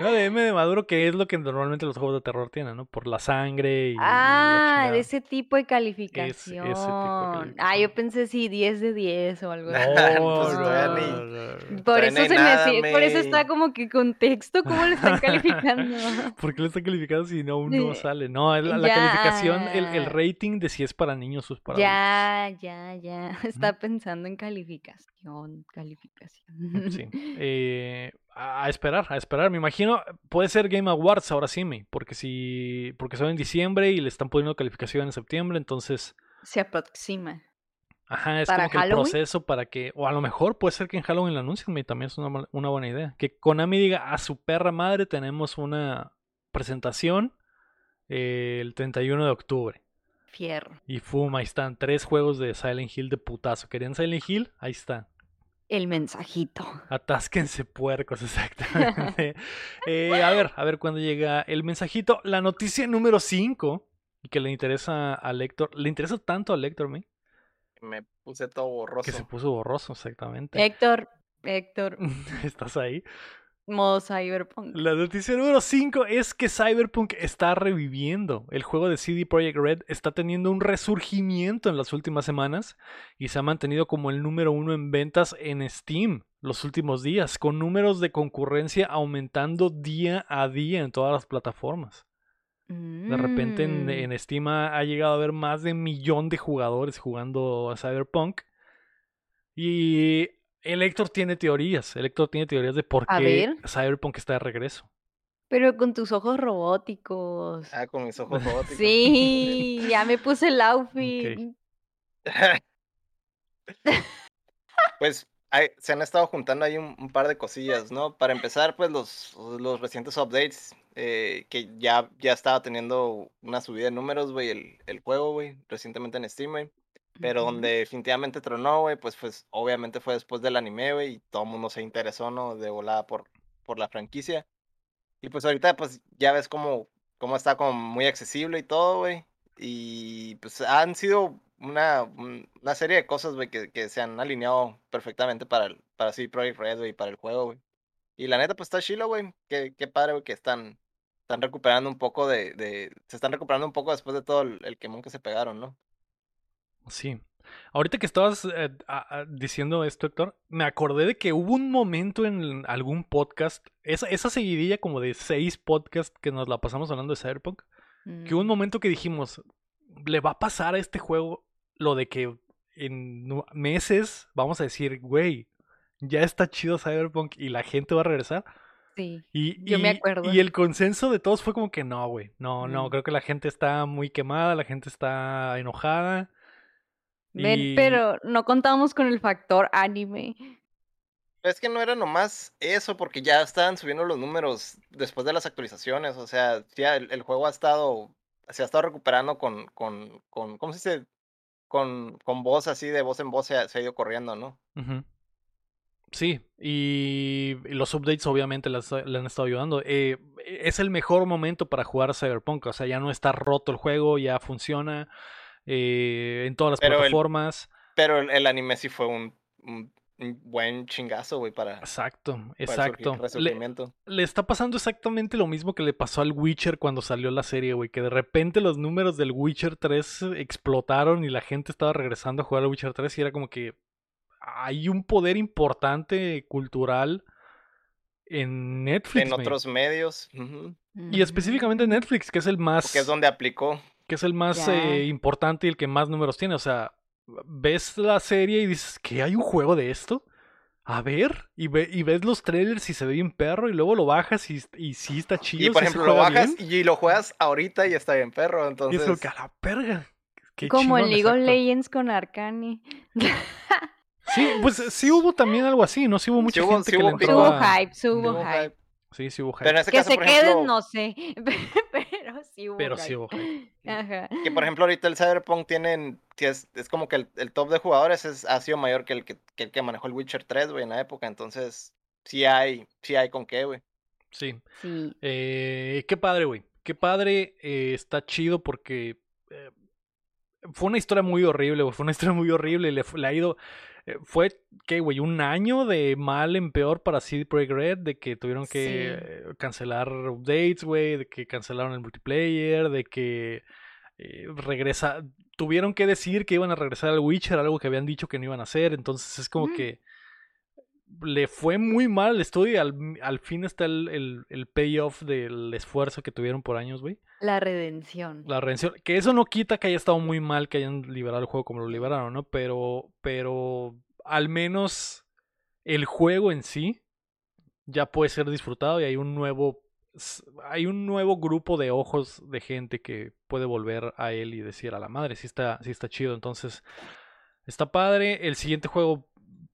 No, de M de Maduro, que es lo que normalmente los juegos de terror tienen, ¿no? Por la sangre y. Ah, de ese tipo de tipo de calificación. Ah, yo pensé sí, 10 de 10 o algo así. Pues todavía no, ni- no, no. Por eso se me por eso está como que contexto, ¿cómo lo están calificando? ¿Por qué le está calificado si no, aún no Eh, sale? No, la, la calificación, el, el ya. rating de si es para niños o es para adultos. Ya, ya, ya. Está pensando en calificación, calificación. Sí. Eh, a esperar, a esperar. Me imagino, puede ser Game Awards ahora sí, me, porque si, porque son en diciembre y le están poniendo calificación en septiembre, entonces, Se aproxima. ajá, es ¿Para como que el proceso para que, o a lo mejor puede ser que en Halloween lo anuncien, me, también es una, una buena idea. Que Konami diga, a su perra madre tenemos una presentación eh, el 31 de octubre. Fierro. Y fuma, ahí están, tres juegos de Silent Hill de putazo. ¿Querían Silent Hill? Ahí está. El mensajito. Atásquense puercos, exactamente. Eh, a ver, a ver cuándo llega el mensajito. La noticia número 5, y que le interesa a Lector, le interesa tanto a Lector, me, Me puse todo borroso. que se puso borroso, exactamente. Héctor, Héctor, ¿Estás ahí? Modo Cyberpunk. La noticia número 5 es que Cyberpunk está reviviendo. El juego de CD Projekt Red está teniendo un resurgimiento en las últimas semanas y se ha mantenido como el número uno en ventas en Steam los últimos días, con números de concurrencia aumentando día a día en todas las plataformas. De repente en, Mm, en Steam ha, ha llegado a haber más de un millón de jugadores jugando a Cyberpunk. Y el Héctor tiene teorías. El Héctor tiene teorías de por qué. Cyberpunk está de regreso. Pero con tus ojos robóticos. Ah, con mis ojos robóticos. Sí, ya me puse el outfit. Pues hay- se han estado juntando ahí un, un par de cosillas, ¿no? Para empezar, pues los, los recientes updates, eh, que ya, ya estaba teniendo una subida de números, güey, el, el juego, güey, recientemente en Steam, güey. Pero Ujú. donde definitivamente tronó, güey, pues, pues obviamente fue después del anime, güey, y todo el mundo se interesó, ¿no? De volada por, por la franquicia. Y pues ahorita, pues ya ves cómo, cómo está como muy accesible y todo, güey. Y pues han sido una, un- una serie de cosas, güey, que, que se han alineado perfectamente para, el, para CD Projekt Red, güey, para el juego, güey. Y la neta, pues está chilo, güey. Qué, qué padre, güey, que están, están recuperando un poco de, de... Se están recuperando un poco después de todo el, el quemón que se pegaron, ¿no? Sí. Ahorita que estabas eh, a- diciendo esto, Héctor, me acordé de que hubo un momento en algún podcast, esa, esa seguidilla como de seis podcasts que nos la pasamos hablando de Cyberpunk, que hubo un Mm, momento que dijimos, le va a pasar a este juego lo de que en meses vamos a decir, güey, ya está chido Cyberpunk y la gente va a regresar. Sí. Y, Yo me y- acuerdo. y el consenso de todos fue como que no, güey, no, no, Mm. creo que la gente está muy quemada, la gente está enojada. Ven, y- pero no contamos con el factor anime. Es que no era nomás eso, porque ya estaban subiendo los números después de las actualizaciones. O sea, ya el, el juego ha estado, se ha estado recuperando con, con, con ¿cómo se dice? Con, con voz así, de voz en voz se ha, se ha ido corriendo, ¿no? Sí, y, y los updates obviamente las- le han estado ayudando. Eh, es el mejor momento para jugar a Cyberpunk, o sea, ya no está roto el juego, ya funciona eh, en todas las Pero el- plataformas. Pero el, el anime sí fue un, buen chingazo, güey, para, Exacto, para exacto. Le, está pasando exactamente lo mismo que le pasó al Witcher cuando salió la serie, güey, que de repente los números del Witcher 3 explotaron y la gente estaba regresando a jugar al Witcher 3 y era como que hay un poder importante cultural en Netflix. En otros medios, Y específicamente en Netflix, que es el más, porque es donde aplicó. Que es el más eh, importante y el que más números tiene. O sea, ves la serie y dices, ¿que hay un juego de esto? A ver, y, ve- y ves los trailers y se ve bien perro, y luego lo bajas y, y sí está chido. Y por sí ejemplo, lo juega bajas bien, y lo juegas ahorita y está bien perro, y es entonces... como que a la perga. qué Como el chingón, League of. Legends con Arcane. Sí, pues sí hubo también algo así, ¿no? Sí hubo mucha hubo- gente sí que le hubo pico. Subo entraba. hype, subo Hubo hype. Sí, sí hubo hype. Pero en este Que caso, se por queden, ejemplo, no sé. Pero sí hubo Pero sí hubo hype. Ajá. que por ejemplo ahorita el Cyberpunk tienen, es, es como que el, el top de jugadores es, ha sido mayor que el que, que el que manejó el Witcher 3, güey, en la época, entonces sí hay, sí hay con qué, güey. Sí. Sí. Eh, qué padre, güey. Qué padre. eh, está chido porque eh, fue una historia muy horrible, güey. Fue una historia muy horrible. Le, le ha ido. Eh, fue, ¿qué, güey? Un año de mal en peor para CD Projekt Red. De que tuvieron que Sí. eh, cancelar updates, güey. De que cancelaron el multiplayer. De que eh, regresa. Tuvieron que decir que iban a regresar al Witcher, algo que habían dicho que no iban a hacer. Entonces es como que le fue muy mal al estudio y al, al fin está el, el, el payoff del esfuerzo que tuvieron por años, güey. La redención. La redención. Que eso no quita que haya estado muy mal que hayan liberado el juego como lo liberaron, ¿no? Pero, pero al menos el juego en sí ya puede ser disfrutado y hay un nuevo hay un nuevo grupo de ojos de gente que puede volver a él y decir a la madre, sí está, sí está chido. Entonces, está padre. El siguiente juego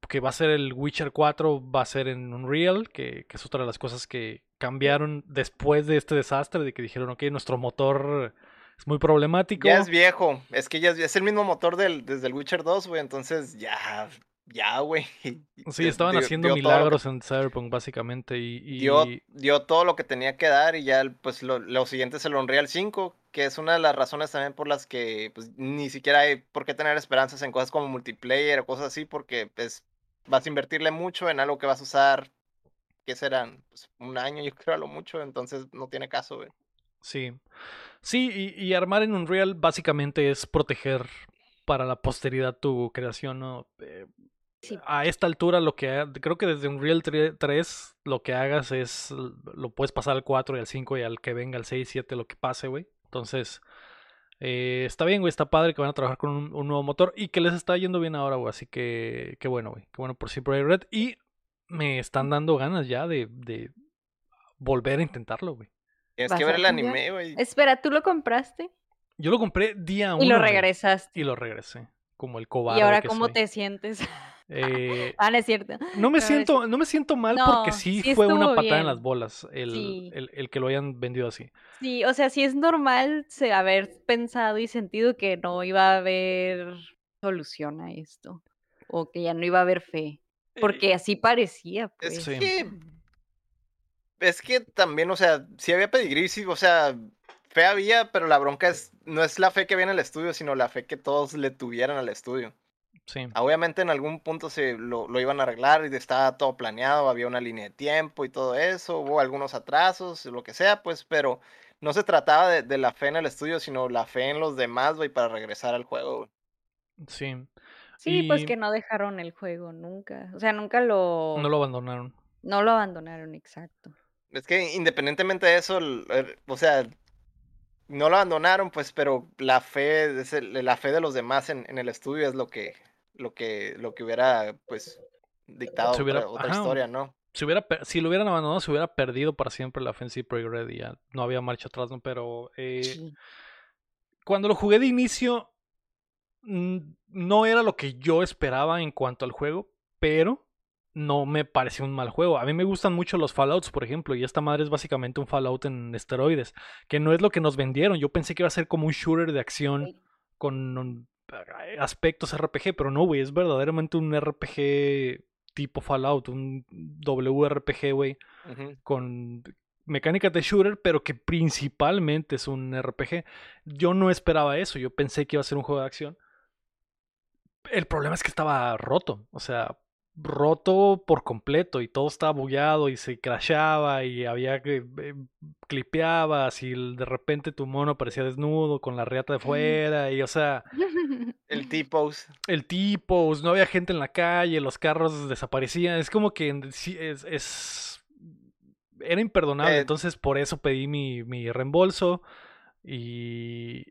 que va a ser el Witcher 4 va a ser en Unreal, que, que es otra de las cosas que cambiaron después de este desastre, de que dijeron, ok, nuestro motor es muy problemático. Ya es viejo, es que ya es, es el mismo motor del, desde el Witcher 2, güey, entonces ya, ya, güey. Sí, estaban dio- haciendo dio que- milagros en Cyberpunk, básicamente, y... y- dio, dio todo lo que tenía que dar y ya pues lo, lo siguiente es el Unreal 5, que es una de las razones también por las que pues, ni siquiera hay por qué tener esperanzas en cosas como multiplayer o cosas así, porque es vas a invertirle mucho en algo que vas a usar, ¿qué serán? Pues, un año, yo creo, a lo mucho, entonces no tiene caso, güey. Sí. Sí, y, y armar en Unreal básicamente es proteger para la posteridad tu creación, ¿no? Eh, Sí. a esta altura lo que creo que desde Unreal 3 lo que hagas es lo puedes pasar al 4 y al 5 y al que venga al 6, 7 lo que pase, güey. Entonces, eh, está bien, güey, está padre que van a trabajar con un, un nuevo motor y que les está yendo bien ahora, güey. Así que, qué bueno, güey. Qué bueno por sí, Red. Y me están dando ganas ya de, de volver a intentarlo, güey. Tienes ¿Vas que ver el anime, güey. Espera, ¿tú lo compraste? Yo lo compré día 1. Y lo regresaste. Y lo regresé. Como el cobarde. ¿Y ahora que cómo soy. te sientes? Eh, ah, no es cierto. No me No, siento, no me siento mal No, porque sí, sí fue una patada en las bolas el, Sí. el, el que lo hayan vendido así. Sí, o sea, sí es normal haber pensado y sentido que no iba a haber solución a esto. O que ya no iba a haber fe. Porque así parecía, pues. Es Sí. que. Es que también, o sea, sí había pedigrí, sí, o sea, fe había, pero la bronca es, no es la fe que había en el estudio, sino la fe que todos le tuvieran al estudio. Sí. Obviamente en algún punto se lo, lo iban a arreglar y estaba todo planeado, había una línea de tiempo y todo eso, hubo algunos atrasos, lo que sea, pues, pero no se trataba de, de la fe en el estudio, sino la fe en los demás, güey, para regresar al juego. Sí. Sí, pues que no dejaron el juego nunca. O sea, nunca lo. no lo abandonaron. no lo abandonaron, exacto. Es que independientemente de eso, el- el- o sea, no lo abandonaron, pues, pero la fe, la fe de los demás en, en el estudio es lo que, lo que, lo que hubiera, pues, dictado hubiera- otra, otra ajá, historia, ¿no? Si, hubiera, si lo hubieran abandonado, se hubiera perdido para siempre la Offensive Project Red y ya no había marcha atrás, ¿no? Pero eh, Sí. cuando lo jugué de inicio, no era lo que yo esperaba en cuanto al juego, pero no me pareció un mal juego. A mí me gustan mucho los Fallouts, por ejemplo, y esta madre es básicamente un Fallout en esteroides, que no es lo que nos vendieron. Yo pensé que iba a ser como un shooter de acción con aspectos RPG, pero no, güey, es verdaderamente un RPG tipo Fallout, un WRPG, güey, con mecánicas de shooter, pero que principalmente es un RPG. Yo no esperaba eso, yo pensé que iba a ser un juego de acción. El problema es que estaba roto, o sea, roto por completo y todo estaba bugueado y se crashaba y había que eh, clipeabas y de repente tu mono aparecía desnudo con la riata de fuera y o sea, El T-Pose. el tipo, no había gente en la calle, los carros desaparecían, es como que en- sí, es, es- era imperdonable, Eh, entonces por eso pedí mi, mi reembolso y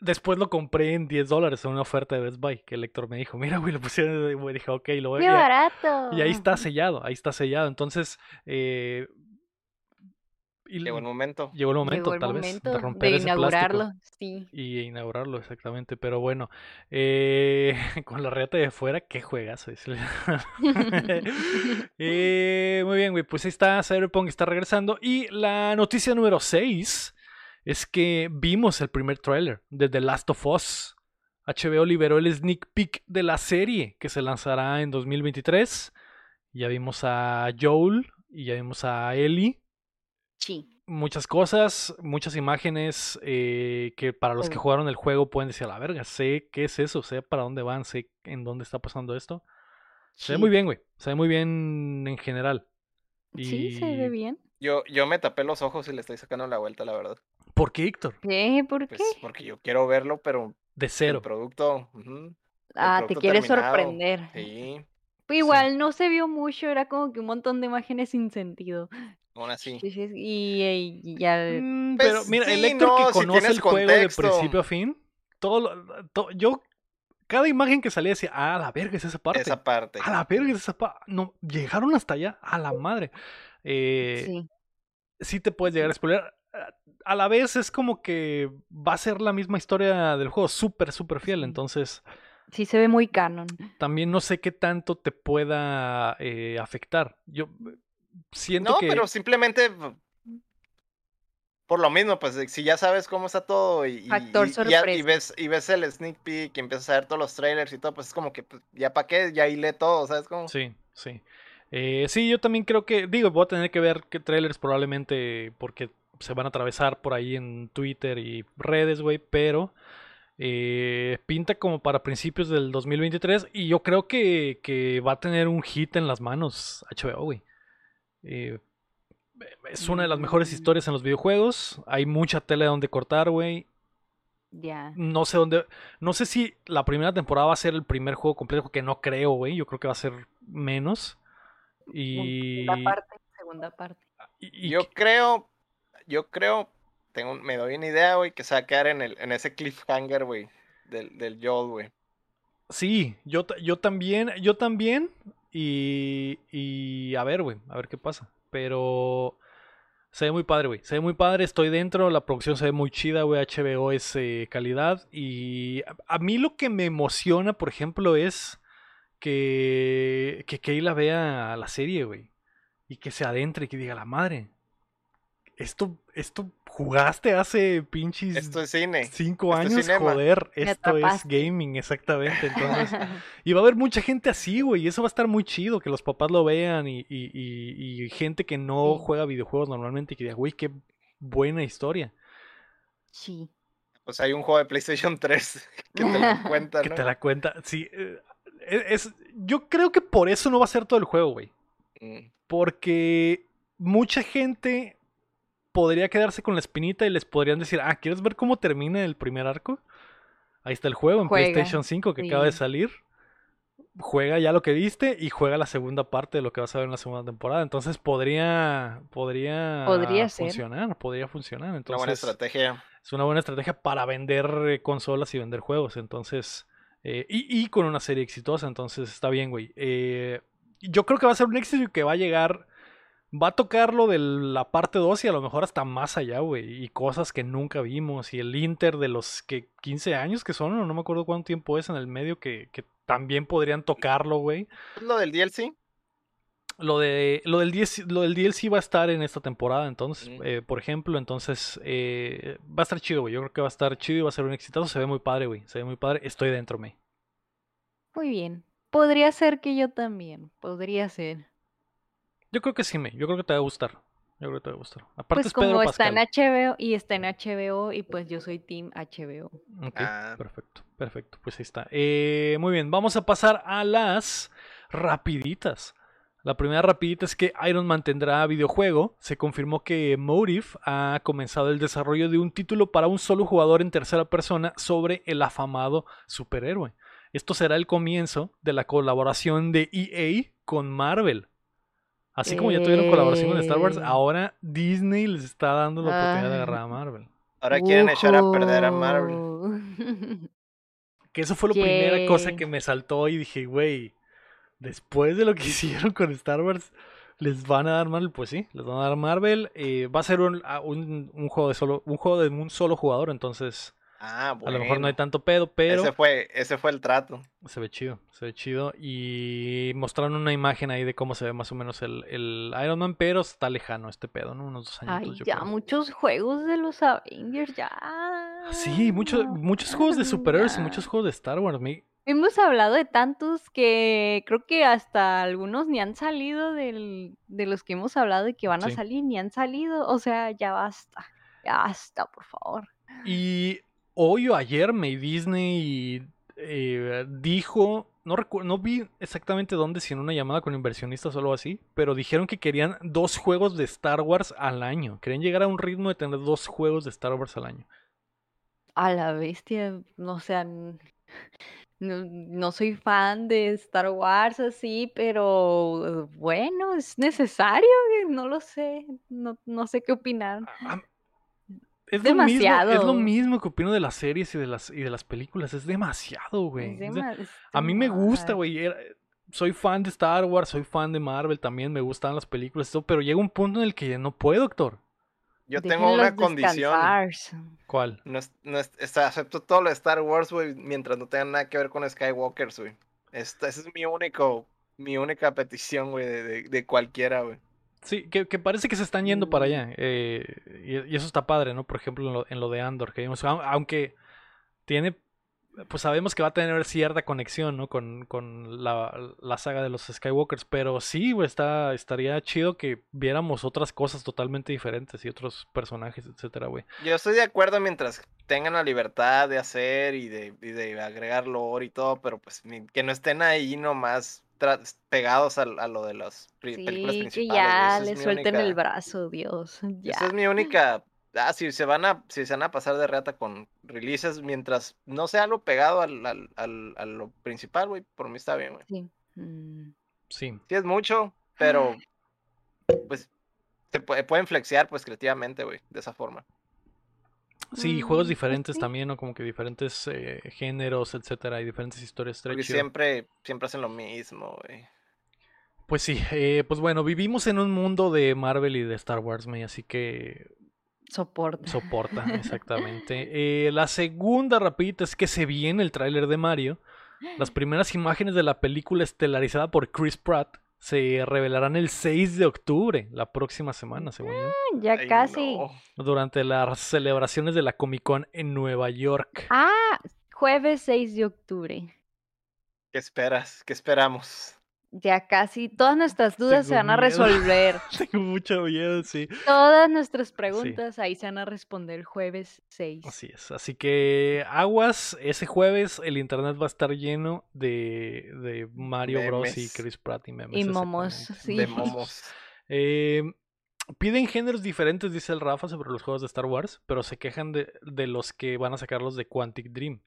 después lo compré en 10 dólares en una oferta de Best Buy, que el Héctor me dijo, mira, güey, lo pusieron, y dije, ok, lo voy ¡Qué y, barato! y ahí está sellado, ahí está sellado, entonces eh, y Llegó el momento. llegó el momento, Llegó el tal vez, de romper de ese plástico inaugurarlo, sí. y inaugurarlo exactamente. Pero bueno, eh, con la reata de fuera, qué juegas. eh, muy bien, güey. Pues ahí está, Cyberpunk está regresando. Y la noticia número 6 es que vimos el primer tráiler de The Last of Us. HBO liberó el sneak peek de la serie que se lanzará en 2023. Ya vimos a Joel y ya vimos a Ellie Sí. muchas cosas, muchas imágenes eh, que para los que Oh. jugaron el juego pueden decir, a la verga, sé qué es eso, sé para dónde van, sé en dónde está pasando esto. Se ve sí. muy bien, güey. Se ve muy bien en general. Sí, se ve bien. Yo, yo me tapé los ojos y le estoy sacando la vuelta, la verdad. ¿Por qué, Héctor? ¿Qué? ¿Por qué? Pues porque yo quiero verlo, pero De el cero. producto. ujú, ah, te producto quieres terminado, sorprender. Sí, Pues igual no se vio mucho, era como que un montón de imágenes sin sentido. aún así. Sí, sí, Y, y ya. Mm, Pues pero mira, el sí, Héctor no, que conoce el juego de principio a fin, todo, lo- to- yo, cada imagen que salía decía, ah, la verga es esa parte. Esa parte. A la verga es esa parte. No, llegaron hasta allá, a la madre. Eh, Sí. sí te puedes llegar a spoiler. A la vez es como que va a ser la misma historia del juego, súper, súper fiel. Entonces, Sí se ve muy canon. también no sé qué tanto te pueda eh, afectar. Yo siento No, que. pero simplemente p- por lo mismo, pues si ya sabes cómo está todo y, Factor y- y ya- y sorpresa. ves, y ves el sneak peek y empiezas a ver todos los trailers y todo, pues es como que pues, ya para qué, ya hilé todo, ¿sabes cómo? Sí, sí. Eh, sí, yo también creo que. Digo, voy a tener que ver qué trailers probablemente porque se van a atravesar por ahí en Twitter y redes, güey. Pero Eh, pinta como para principios del 2023 y yo creo que, que va a tener un hit en las manos HBO, güey. Eh, es una de las mejores Mm. historias en los videojuegos. Hay mucha tela donde cortar, güey. Ya. No sé dónde. No sé si la primera temporada va a ser el primer juego completo, que no creo, güey. Yo creo que va a ser menos. Y. Segunda parte, segunda parte. y- y Yo que- creo, yo creo, tengo, me doy una idea, güey, que se va a quedar en, el, en ese cliffhanger, güey, del, del Joel, güey. Sí, yo, yo también. Yo también. Y. Y. A ver, güey. A ver qué pasa. Pero. Se ve muy padre, güey. Se ve muy padre, estoy dentro, la producción se ve muy chida, güey. HBO es eh, calidad. Y a, mí lo que me emociona, por ejemplo, es que, que Keila vea la serie, güey. Y que se adentre y que diga, la madre. Esto, esto jugaste hace pinches Esto es cine. cinco esto años, cinema". joder. Me Esto es gaming, exactamente. Entonces, y va a haber mucha gente así, güey. Y eso va a estar muy chido, que los papás lo vean y, y- y- y gente que no Sí. juega videojuegos normalmente y que diga, güey, qué buena historia. sí. Pues hay un juego de PlayStation 3 que te lo cuenta, Que ¿no? te da cuenta. Sí, eh, es, yo creo que por eso no va a ser todo el juego, güey. Mm. Porque mucha gente podría quedarse con la espinita y les podrían decir, ah, ¿quieres ver cómo termina el primer arco? Ahí está el juego en Juega, PlayStation 5 que acaba de salir. Juega ya lo que viste y juega la segunda parte de lo que vas a ver en la segunda temporada. Entonces podría, podría, Podría ser. funcionar, podría funcionar. Una Entonces buena estrategia. es una buena estrategia para vender eh, consolas y vender juegos. Entonces, eh, y, y con una serie exitosa, entonces está bien, güey. Eh, yo creo que va a ser un éxito y que va a llegar, va a tocar lo de la parte 2 y a lo mejor hasta más allá, güey. Y cosas que nunca vimos. Y el Inter de los que 15 años que son, o no me acuerdo cuánto tiempo es en el medio, que, que también podrían tocarlo, güey. ¿Es lo del DLC? Lo, de, lo, del DLC, lo del DLC va a estar en esta temporada, entonces, Mm. eh, por ejemplo, entonces eh, va a estar chido, güey. Yo creo que va a estar chido y va a ser un exitazo. Se ve muy padre, güey. Se ve muy padre. Estoy dentro, me. Muy bien. Podría ser que yo también. Podría ser. Yo creo que sí, me. Yo creo que te va a gustar. Yo creo que te va a gustar. Aparte Pues es Pedro como está en. HBO y está en HBO y pues yo soy Team HBO. Ok, Ah. perfecto, perfecto. Pues ahí está. Eh, muy bien, vamos a pasar a las rapiditas. La primera rapidita es que Iron Man tendrá videojuego. Se confirmó que Motive ha comenzado el desarrollo de un título para un solo jugador en tercera persona sobre el afamado superhéroe. Esto será el comienzo de la colaboración de EA con Marvel. Así como ya tuvieron colaboración con Star Wars, Eh. ahora Disney les está dando la oportunidad de agarrar a Marvel. Ahora quieren echar a perder a Marvel. Que eso fue la primera cosa que me saltó y dije, güey, después de lo que hicieron con Star Wars, les van a dar Marvel, pues sí, les van a dar Marvel. eh, va a ser un, a- un- un juego de solo, un juego de un solo jugador, entonces Ah, a lo mejor no hay tanto pedo, pero Ese fue, ese fue el trato. se ve chido, se ve chido. Y mostraron una imagen ahí de cómo se ve más o menos el, el Iron Man, pero está lejano este pedo, ¿no? Unos dos añitos, Ay, yo ya, creo. muchos juegos de los Avengers, ya. Sí, muchos muchos juegos de superhéroes y muchos juegos de Star Wars. mi- Hemos hablado de tantos que creo que hasta algunos ni han salido del, de los que hemos hablado y que van a Sí. salir, ni han salido. O sea, ya basta. Ya basta, por favor. Y hoy o ayer me Disney eh, dijo, no recuerdo, no vi exactamente dónde, si en una llamada con inversionistas o algo así, pero dijeron que querían dos juegos de Star Wars al año. Querían llegar a un ritmo de tener dos juegos de Star Wars al año. A la bestia, no sé, n- no, no soy fan de Star Wars así, pero eh, bueno, es necesario, eh, no lo sé, no, no sé qué opinar. A- Es lo, mismo, es lo Demasiado. mismo que opino de las series y de las, y de las películas. Es demasiado, güey. A mí me gusta, demasiado. güey. Soy fan de Star Wars, soy fan de Marvel también, me gustan las películas, y todo, pero llega un punto en el que ya no puedo, Héctor. Yo tengo una condición. descansar. ¿Cuál? No es- no acepto todo lo de Star Wars, güey, mientras no tenga nada que ver con Skywalkers, güey. Esa es mi único, mi única petición, güey, de, de- de cualquiera, güey. Sí, que, que parece que se están yendo para Mm. allá. eh, y, y eso está padre, ¿no? Por ejemplo, en lo, en lo de Andor, que vimos, au- aunque tiene pues sabemos que va a tener cierta conexión, ¿no? Con, con la, la saga de los Skywalkers. Pero sí, güey, está, estaría chido que viéramos otras cosas totalmente diferentes y otros personajes, etcétera, güey. Yo estoy de acuerdo mientras tengan la libertad de hacer y de, y de agregar lore y todo, pero pues que no estén ahí nomás pegados al- a, lo de las pri- películas Sí, principales. que ya Esa es le mi suelten el única- brazo, Dios. Ya. Esa es mi única. Ah, si se van a, si se van a pasar de reata con releases, mientras no sea algo pegado al, al, al- a lo principal, güey, por mí está bien, güey. Sí. Mm. Sí. Sí es mucho, pero pues se puede, pueden flexear pues creativamente, güey, de esa forma. Sí, Mm, juegos pues diferentes sí. también, ¿no? Como que diferentes eh, géneros, etcétera, y diferentes historias. Porque siempre, siempre hacen lo mismo, güey. Pues sí, eh, pues bueno, vivimos en un mundo de Marvel y de Star Wars, me, así que Soporta. soporta, exactamente. Eh, la segunda rapidita es que se viene el tráiler de Mario. Las primeras imágenes de la película estelarizada por Chris Pratt se revelarán el 6 de octubre, la próxima semana, según yo, ya Ay, casi. no. durante las celebraciones de la Comic Con en Nueva York. Ah, jueves 6 de octubre. ¿Qué esperas? ¿Qué esperamos? Ya casi. Todas nuestras dudas se van a miedo. resolver. Tengo mucho miedo, sí. Todas nuestras preguntas ahí se van a responder el jueves 6. Así es. Así que aguas, ese jueves el internet va a estar lleno de, de Mario Bros. y. Chris Pratt y memes. Y momos, sí. De momos. Eh, piden géneros diferentes, dice el Rafa, sobre los juegos de Star Wars, pero se quejan de, de los que van a sacarlos de Quantic Dream.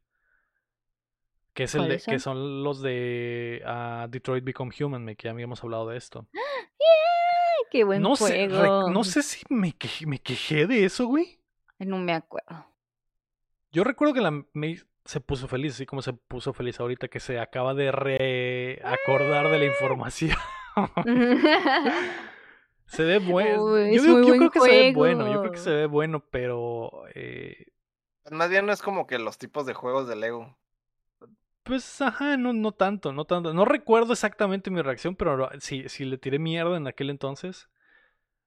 Que, es el de, ¿Cuáles que son? los de ah, Detroit Become Human, me- que ya habíamos hablado de esto. Ay, qué buen No sé, juego. rec- no sé si me, quej- me quejé de eso, güey. No me acuerdo. Yo recuerdo que la May se puso feliz, así como se puso feliz ahorita que se acaba de reacordar de la información. se ve bueno. Uy, yo digo- buen creo que se ve bueno, yo creo que juego. se ve bueno, pero eh, Más bien no es como que los tipos de juegos de Lego. Pues ajá, no, no tanto, no tanto. No recuerdo exactamente mi reacción, pero si, si le tiré mierda en aquel entonces,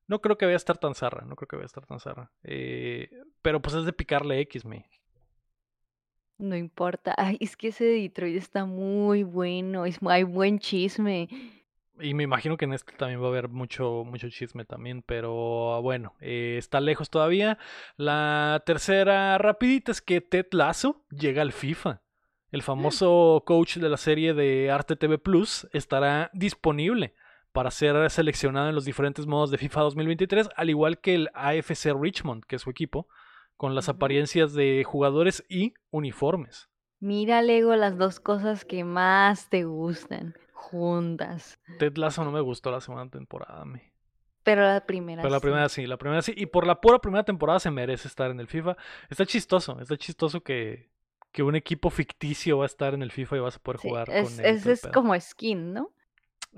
no creo que vaya a estar tan zarra, no creo que vaya a estar tan zarra. Eh, pero pues es de picarle X, me. No importa. Ay, es que ese de Detroit está muy bueno. Es, hay buen chisme. Y me imagino que en este también va a haber mucho, mucho chisme también, pero bueno, eh, está lejos todavía. La tercera rapidita es que Ted Lasso llega al FIFA. El famoso coach de la serie de Arte TV Plus estará disponible para ser seleccionado en los diferentes modos de FIFA 2023, al igual que el AFC Richmond, que es su equipo, con las apariencias de jugadores y uniformes. Mira, Lego, las dos cosas que más te gustan juntas. Ted Lasso no me gustó la segunda temporada, me. Pero la primera Pero la sí. primera sí, la primera sí. Y por la pura primera temporada se merece estar en el FIFA. Está chistoso, está chistoso que, que un equipo ficticio va a estar en el FIFA y vas a poder Sí, jugar es, con él. y es, como skin, ¿no?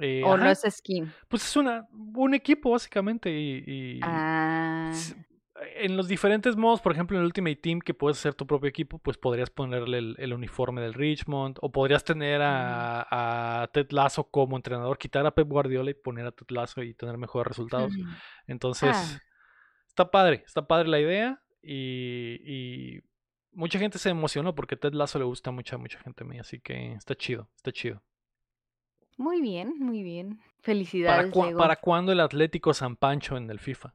Eh, O no es skin. Pues es una, un equipo básicamente y... y Ah. s- En los diferentes modos, por ejemplo, en el Ultimate Team, que puedes hacer tu propio equipo, pues podrías ponerle el, el uniforme del Richmond, o podrías tener a, a Ted Lasso como entrenador, quitar a Pep Guardiola y poner a Ted Lasso y tener mejores resultados. Mm. Entonces, Ah. está padre, está padre la idea y, y mucha gente se emocionó porque Ted Lasso le gusta a mucha, mucha gente a mí, así que está chido, está chido. Muy bien, muy bien. ¿Para, Felicidades. ¿Para cuándo el Atlético San Pancho en el FIFA?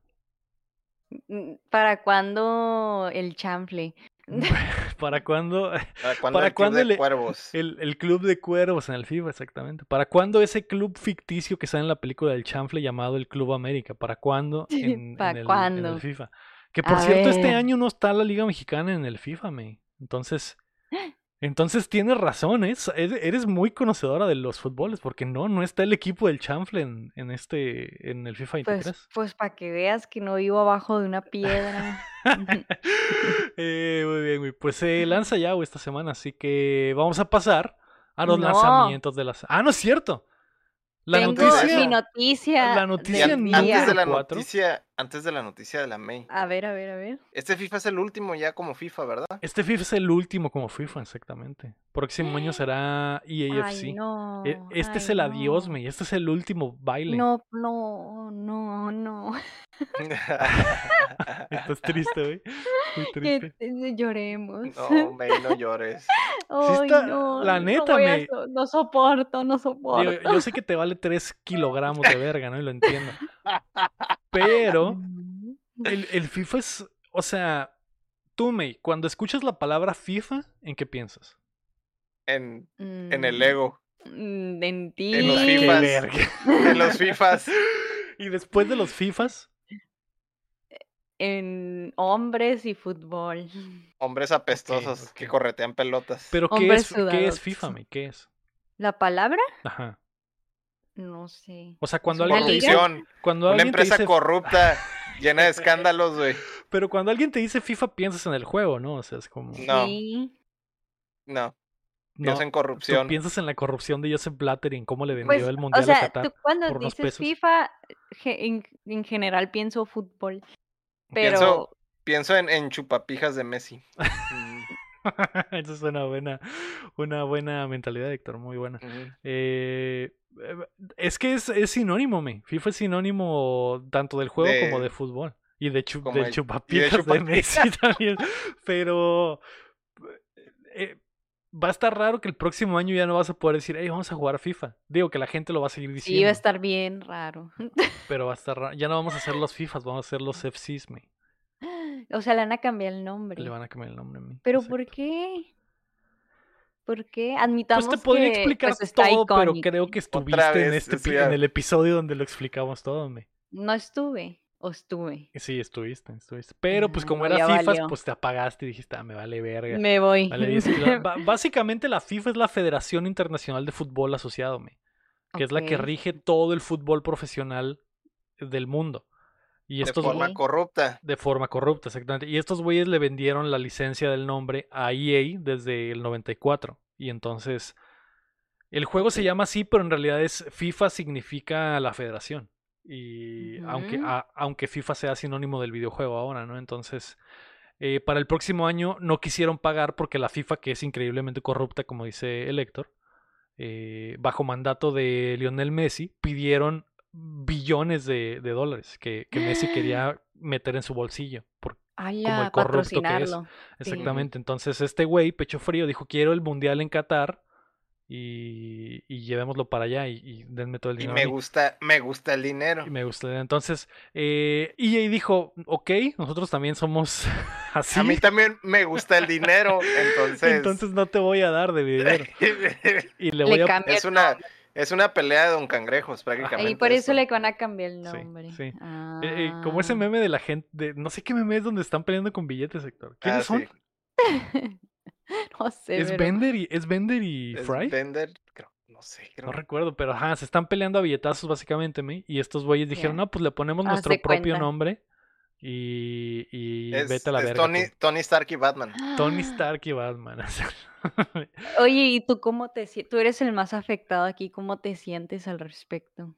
Mm, ¿Para cuándo el chanfle? ¿Para cuándo ¿Para cuándo ¿Para el club cuándo de cuervos? el, el club de cuervos en el FIFA? Exactamente. ¿Para cuándo ese club ficticio que sale en la película del chanfle llamado el Club América? ¿Para cuándo en, en ¿Para el, en cuándo? el FIFA? Que por A cierto, este año no está la Liga Mexicana en el FIFA, me. Entonces, entonces tienes razón, es- eres, muy conocedora de los fútboles, porque no, no está el equipo del chanfle en, en este, en el FIFA 23. Pues, pues para que veas que no vivo abajo de una piedra. Eh, muy bien, güey. Pues se lanza ya güey, esta semana, así que vamos a pasar a los No. lanzamientos de las. Ah, no es cierto. La Tengo noticia. mi noticia. la noticia antes de la Cuatro. noticia, antes de la noticia de la May. A ver, a ver, a ver. Este FIFA es el último ya como FIFA, ¿verdad? Este FIFA es el último como FIFA, exactamente. Próximo año será EAFC. Ay, no. E- Este es el adiós, no. me. Este es el último baile. No, no, no, no. Estás triste, güey. Muy Que triste. te- lloremos. no, May, no llores. Ay, está- no, la no neta, me- so- no soporto, no soporto. Digo, yo sé que te vale 3 kilogramos de verga, ¿no? Y lo entiendo. Pero Mm. el, el FIFA es, o sea, tú, May, cuando escuchas la palabra FIFA, ¿en qué piensas? En, en el Mm, Lego, mm, En ti. En los FIFAs. en los FIFAs. Y después de los FIFAs, En hombres y fútbol. Hombres apestosos que corretean pelotas. ¿pero qué es, qué es. FIFA, May? ¿Qué es? ¿La palabra? Ajá. No sé. O sea, cuando ¿Es una alguien te dice, cuando Una alguien te empresa dice, corrupta, llena de escándalos, güey. pero cuando alguien te dice FIFA piensas en el juego, ¿no? O sea, es como, No. Sí. No, no, piensa en tú corrupción. piensas en la corrupción de Joseph Blatter y en cómo le vendió Pues, el o mundial a sea, Qatar. tú cuando por dices pesos. FIFA, en, en general pienso fútbol. Pero Pienso- Pienso en, en chupapijas de Messi. Esa es una buena, una buena mentalidad, Héctor, muy buena. Eh, eh, es que es, es sinónimo, me. FIFA es sinónimo tanto del juego como De- de fútbol. Y de, chu- como del el- y de de, Messi también. Pero eh, va a estar raro que el próximo año ya no vas a poder decir, hey, vamos a jugar a FIFA. Digo que la gente lo va a seguir sí, diciendo. va a estar bien raro. Pero va a estar raro. Ya no vamos a hacer los FIFAs, vamos a hacer los FCs, me. O sea, le van a cambiar el nombre. Le van a cambiar el nombre a mí. ¿Pero exacto. por qué? ¿Por qué? Admitamos Pues te podría que, explicar pues, todo, pero creo que estuviste en, este, sí, en el episodio donde lo explicamos todo, me. No estuve, o estuve. Sí, estuviste, estuviste. Pero pues Ah, como no, era valió. pues te apagaste y dijiste, ah, me vale verga. Me voy. Vale 10 kilos. Ba- Básicamente la FIFA es la Federación Internacional de Fútbol Asociado, me, que es la que rige todo el fútbol profesional del mundo. Y De forma corrupta. de forma corrupta, exactamente. Y estos güeyes le vendieron la licencia del nombre a EA desde el 94. Y entonces, el juego se llama así, pero en realidad es FIFA significa la federación. Y aunque, a- aunque FIFA sea sinónimo del videojuego ahora, ¿no? Entonces, eh, para el próximo año no quisieron pagar porque la FIFA, que es increíblemente corrupta, como dice el Héctor, eh, bajo mandato de Lionel Messi, pidieron billones de, de dólares que, que Messi quería meter en su bolsillo. por- Ala, el corrupto que es. Sí. exactamente. Entonces, este güey, pecho frío, dijo: Quiero el mundial en Qatar y, y llevémoslo para allá y, y denme todo el Y dinero. a me mí". gusta, me gusta el dinero. Y me gusta. Entonces, eh, EA dijo: Ok, nosotros también somos así. A mí también me gusta el dinero, entonces. Entonces no te voy a dar de dinero. Y le Le voy a. cambia es el una. Es una pelea de don cangrejos, prácticamente. Y por eso le van a cambiar el Sí, nombre. sí. Eh, eh, como ese Ah. meme de la gente. De, no sé qué meme es donde están peleando con billetes, Héctor. ¿Quiénes Ah, son? sí. No sé, ¿Es pero- Bender y, ¿Es Bender y Es Fry? Bender, creo, no sé, creo. No recuerdo, pero ajá, se están peleando a billetazos básicamente, ¿me? Y estos güeyes dijeron, Ya. no, pues le ponemos nuestro propio cuenta. nombre y, y es, vete a la es verga. Tony, tú". Tony Stark y Batman. Tony Stark y Batman. Oye, ¿y tú cómo te sientes? Tú eres el más afectado aquí, ¿cómo te sientes al respecto?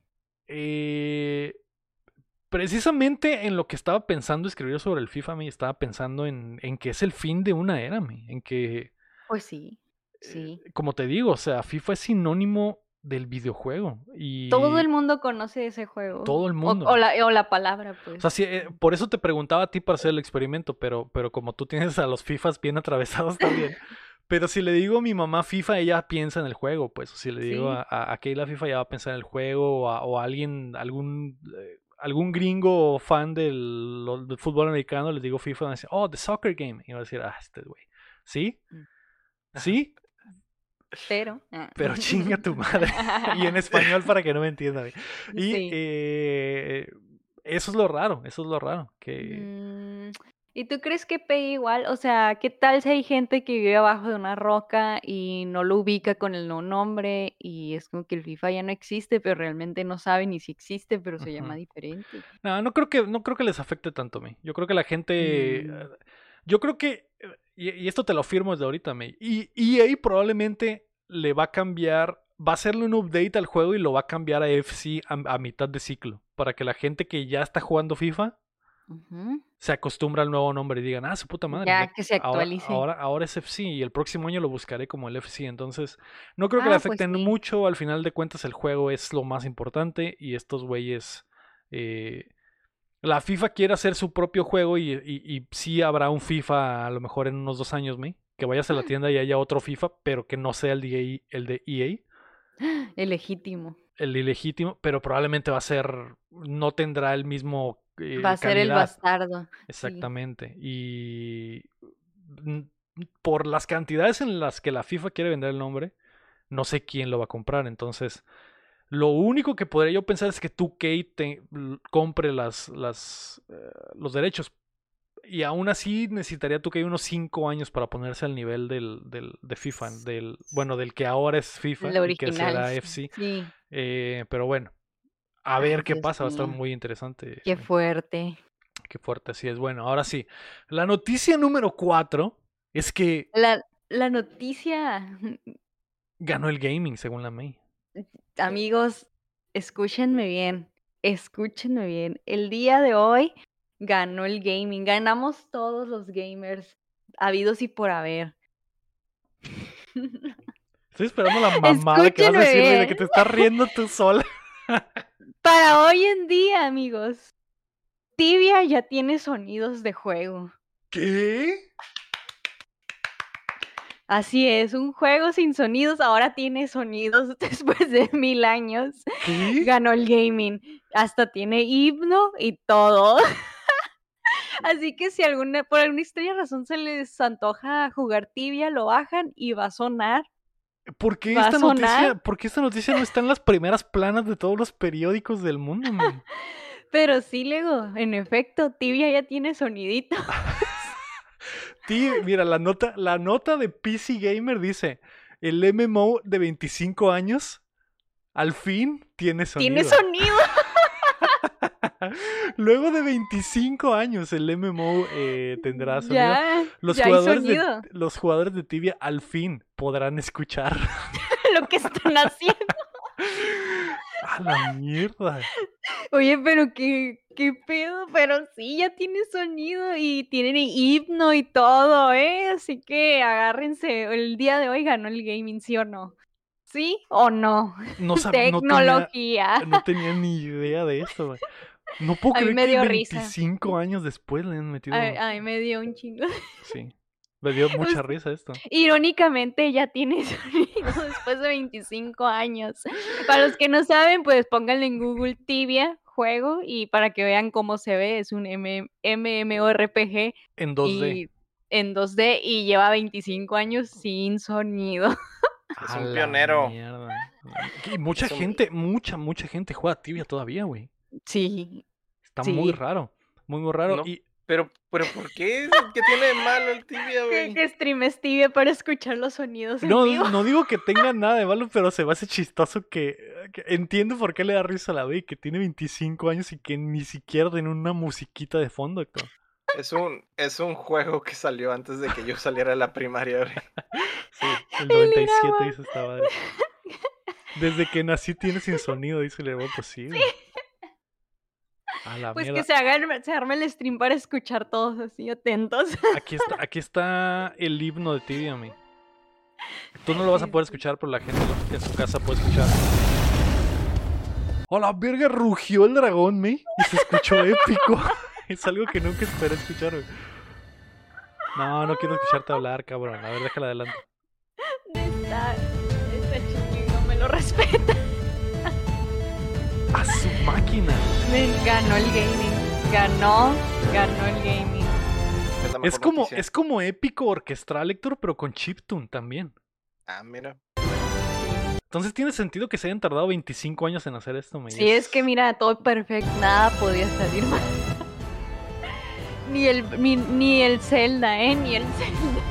Eh, precisamente en lo que estaba pensando escribir sobre el FIFA, me estaba pensando en, en que es el fin de una era, me, en que, Pues sí, sí. eh, como te digo, o sea, FIFA es sinónimo del videojuego y Todo el mundo conoce ese juego. Todo el mundo. O, la, o la palabra, pues. O sea, sí, eh, por eso te preguntaba a ti para hacer el experimento, pero, pero como tú tienes a los FIFAs bien atravesados también. Pero si le digo a mi mamá FIFA, ella piensa en el juego, pues. O si le digo Sí. a, a, Keila FIFA, ella va a pensar en el juego, o a, o a alguien, algún, eh, algún gringo fan del, del fútbol americano, les digo FIFA, van a decir, oh, the soccer game. Y va a decir, ah, este güey. ¿Sí? Mm. ¿Sí? Pero. ah. Pero chinga tu madre. y en español para que no me entiendan. Y Sí. eh, eso es lo raro, eso es lo raro. Que, Mm, ¿Y tú crees que pegue igual? O sea, ¿qué tal si hay gente que vive abajo de una roca y no lo ubica con el no nombre y es como que el FIFA ya no existe, pero realmente no sabe ni si existe, pero se llama diferente? No, no creo que, no creo que les afecte tanto a mí. Yo creo que la gente. Mm. Yo creo que. Y, y esto te lo afirmo desde ahorita, May. Y EA probablemente le va a cambiar. Va a hacerle un update al juego y lo va a cambiar a FC a, a mitad de ciclo. Para que la gente que ya está jugando FIFA se acostumbre al nuevo nombre y digan, ah, su puta madre. Ya ya- que se actualice. ahora, ahora es FC y el próximo año lo buscaré como el FC. Entonces, no creo que le Ah, pues afecten sí. mucho. Al final de cuentas, el juego es lo más importante y estos güeyes. eh, la FIFA quiere hacer su propio juego y, y, y sí habrá un FIFA a lo mejor en unos dos años, ¿me? que vayas a la tienda y haya otro FIFA, pero que no sea el de, el de EA, El legítimo. el ilegítimo, pero probablemente va a ser, no tendrá el mismo... eh, Va a ser el bastardo. sí. Exactamente. Y por las cantidades en las que la FIFA quiere vender el nombre, no sé quién lo va a comprar. Entonces, lo único que podría yo pensar es que 2K te l- compre las, las, eh, los derechos. Y aún así necesitaría 2K unos 5 años para ponerse al nivel del, del- de FIFA, del, bueno, del que ahora es FIFA y que será. FC. Sí, Eh, pero bueno, a ver Ay, qué Dios pasa, va a estar muy interesante. qué eh, fuerte. Qué fuerte, así es. Bueno, ahora sí. La noticia número 4 es que La, la noticia, ganó el gaming, según la May. Amigos, escúchenme bien, escúchenme bien. El día de hoy ganó el gaming, ganamos todos los gamers habidos y por haber. Estoy esperando la mamada que vas a decir, de que te estás riendo tú sola. Para hoy en día, amigos, Tibia ya tiene sonidos de juego. ¿Qué? Así es, un juego sin sonidos ahora tiene sonidos después de mil años. Ganó el gaming. Hasta tiene himno y todo. Así que si alguna, por alguna extraña razón se les antoja jugar tibia, lo bajan y va a sonar. ¿Por qué ¿Va a esta noticia, por qué esta noticia no está en las primeras planas de todos los periódicos del mundo, man? Pero sí, Lego, en efecto, tibia ya tiene sonidito. Mira, la nota, la nota de PC Gamer dice, el MMO de 25 años al fin tiene sonido. Tiene sonido. Luego de 25 años el MMO eh, tendrá sonido. Ya, los, ya jugadores de, sonido. los jugadores de Tibia al fin podrán escuchar. Lo que están haciendo. ¡A la mierda! Oye, pero qué, qué pedo, pero sí, ya tiene sonido y tienen himno y todo, ¿eh? Así que agárrense, el día de hoy ganó el gaming, ¿sí o no? ¿Sí o no? No, sab- no, tenía, Tecnología. no tenía ni idea de esto. güey. No puedo A mí creer que ¡Ah! dio risa. 25 años después le han metido. A, a mí me dio un chingo. Sí. Me dio mucha Pues- risa esto. Irónicamente ya tiene sonido después de 25 años. Para los que no saben, pues pónganle en Google Tibia juego y para que vean cómo se ve, es un M- MMORPG En 2D. y en 2D y lleva 25 años sin sonido. Es un pionero. mierda. Y mucha Es un- gente, mucha, mucha gente juega Tibia todavía, güey. Sí, Está muy raro. Muy, muy raro. No, Y Pero, pero ¿por qué? ¿Qué tiene de malo el tibia, que, güey? que streames Tibia para escuchar los sonidos en no, vivo. no digo que tenga nada de malo, pero se me hace chistoso que, que entiendo por qué le da risa a la güey, que tiene 25 años y que ni siquiera tiene una musiquita de fondo, Héctor. Es un, es un juego que salió antes de que yo saliera de la primaria, güey. Sí, el 97 Irama. dice esta madre. Desde que nací tiene sin sonido, dice el pues sí, güey. La Pues mierda. que se, hagan, se arme el stream para escuchar todos así atentos. Aquí está, aquí está el himno de Tibia, mi. Tú no lo vas a poder escuchar, pero la gente en su casa puede escuchar. ¡Oh, la verga! Rugió el dragón, mi. Y se escuchó épico. es algo que nunca esperé escuchar, güey. No, no quiero escucharte hablar, cabrón. A ver, déjala adelante. Esta, esta chiqui no me lo respeta. ¡A su máquina! Me ganó el gaming. Ganó, ganó el gaming. Es, como, noticia. es como épico orquestral, Héctor, pero con chiptune también. Ah, mira. Entonces tiene sentido que se hayan tardado 25 años en hacer esto, me Sí, es que mira, todo perfecto, nada podía salir mal. Ni el, ni, ni el Zelda, ¿eh? Ni el Zelda.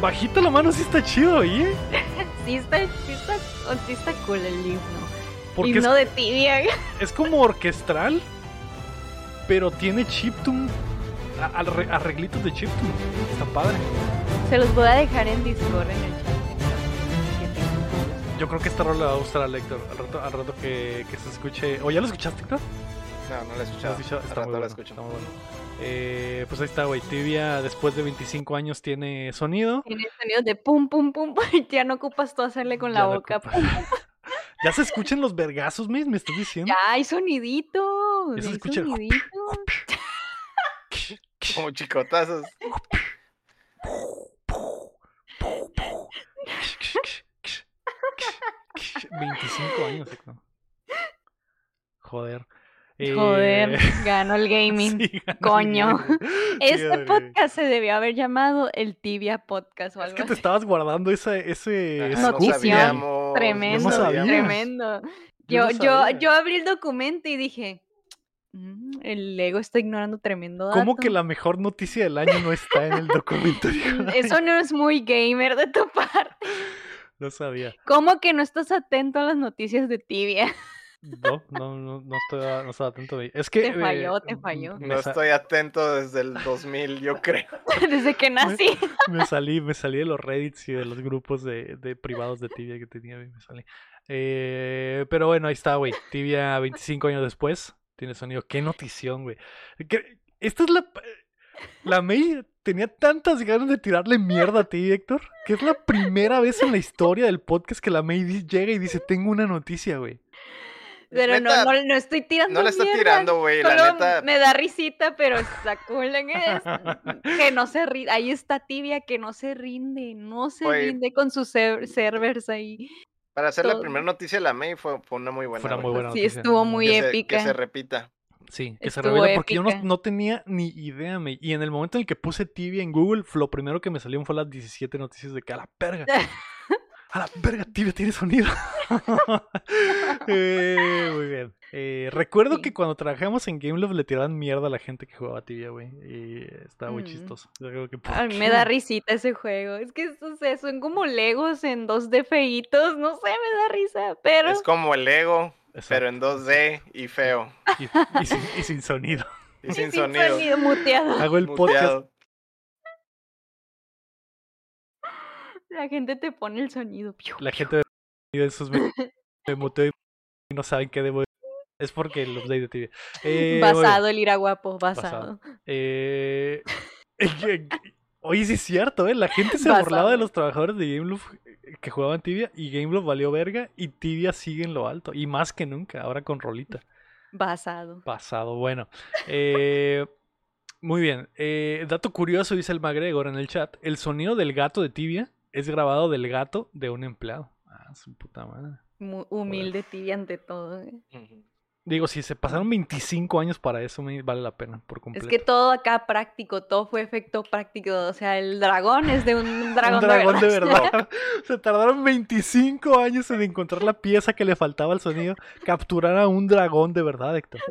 Bajita la mano sí está chido, ¿eh? Sí está, sí está, sí está cool el himno. Porque es himno de tibia. Es como orquestral, pero tiene chiptune, arreglitos de chiptune. Está padre. Se los voy a dejar en Discord en el chat. Yo creo que esta rola le va a gustar a Héctor. Al rato, al rato que, que se escuche. ¿O ya lo escuchaste, Héctor? No, no la he ¿Lo escuchado. has escuchado? Al Está rato muy la bueno. escucho. está muy bueno. Eh, pues ahí está, güey. Tibia, después de 25 años, tiene sonido. Tiene sonidos de pum, pum, pum. Ya no ocupas tú hacerle con Ya la boca. pum. Ya se escuchan los vergazos, me, me estás diciendo. Ya hay soniditos. Ya se escuchan. Como chicotazos. Veinticinco años, ¿no? Joder. Joder, Eh, ganó el gaming. sí, ganó el coño. gaming. Este podcast se debió haber llamado el Tibia Podcast o Es algo que te así. estabas guardando ese, ese Ajá, scoop, no Tremendo, no sabíamos. tremendo. Yo Yo, no yo, abrí el documento y dije, "Mm, el Lego está ignorando tremendo dato. ¿Cómo que la mejor noticia del año no está en el documento? Mm, Eso no es muy gamer de tu parte. No sabía. ¿Cómo que no estás atento a las noticias de Tibia? No, no, no, no estoy, no estaba atento. de- Es que. Te falló, eh, te falló. No estoy atento desde el 2000, yo creo. Desde que nací. me salí, me salí de los Reddits y de los grupos de, de privados de Tibia que tenía. Me salí. Eh, pero bueno, ahí está, güey. Tibia 25 años después. Tiene sonido. Qué notición, güey. Que- Esta es la. La May tenía tantas ganas de tirarle mierda a ti, Héctor, que es la primera vez en la historia del podcast que la May llega y dice: Tengo una noticia, güey. Pero Neta, no, no, no estoy tirando No le está mierda, tirando, güey, la neta. me da risita, pero está cool en es- que no se rinde. Ahí está Tibia que no se rinde, no se rinde con sus ser- servers ahí. Para hacer la primera noticia de la May fue, fue una muy buena. Fue una muy buena Sí, noticia. estuvo muy que se- épica. que se repita. Sí, que se revela porque yo no, épica. no tenía ni idea, me. Y en el momento en el que puse Tibia en Google, lo primero que me salieron fue las 17 noticias de que a la verga. A la verga, Tibia tiene sonido. Eh, muy bien. Eh, recuerdo Sí. que cuando trabajamos en Gameloft le tiraban mierda a la gente que jugaba Tibia, güey. Y estaba muy Mm. chistoso. Yo creo que, A mí me da risita ese juego. Es que o sea, son como Legos en dos d feitos. No sé, me da risa. Pero Es como el Lego, pero en 2D y feo. Y, y sin, y sin sonido. Y sin sonido. muteado. Hago el podcast. La gente te pone el sonido. Piu, La piu. gente de esos me, me muteo y no saben qué debo. Es porque el update de Tibia. Eh, basado, el ira guapo, Basado. basado. Eh, Oye, sí es cierto, ¿eh? La gente se burlaba de Basado. los trabajadores de Gameloft eh, que jugaban Tibia y Gameloft valió verga y Tibia sigue en lo alto. Y más que nunca, ahora con rolita. Basado. Pasado, bueno. Eh, muy bien. eh, dato curioso, dice el McGregor en el chat. El sonido del gato de Tibia es grabado del gato de un empleado. Ah, su puta madre. Mu- humilde tibia ante todo. ¿eh? Digo, si se pasaron 25 años para eso, me vale la pena por Es completo. que todo acá práctico, todo fue efecto práctico. O sea, el dragón es de un dragón, un dragón de de verdad. verdad. Se tardaron 25 años en encontrar la pieza que le faltaba al sonido. Capturar a un dragón de verdad, Héctor.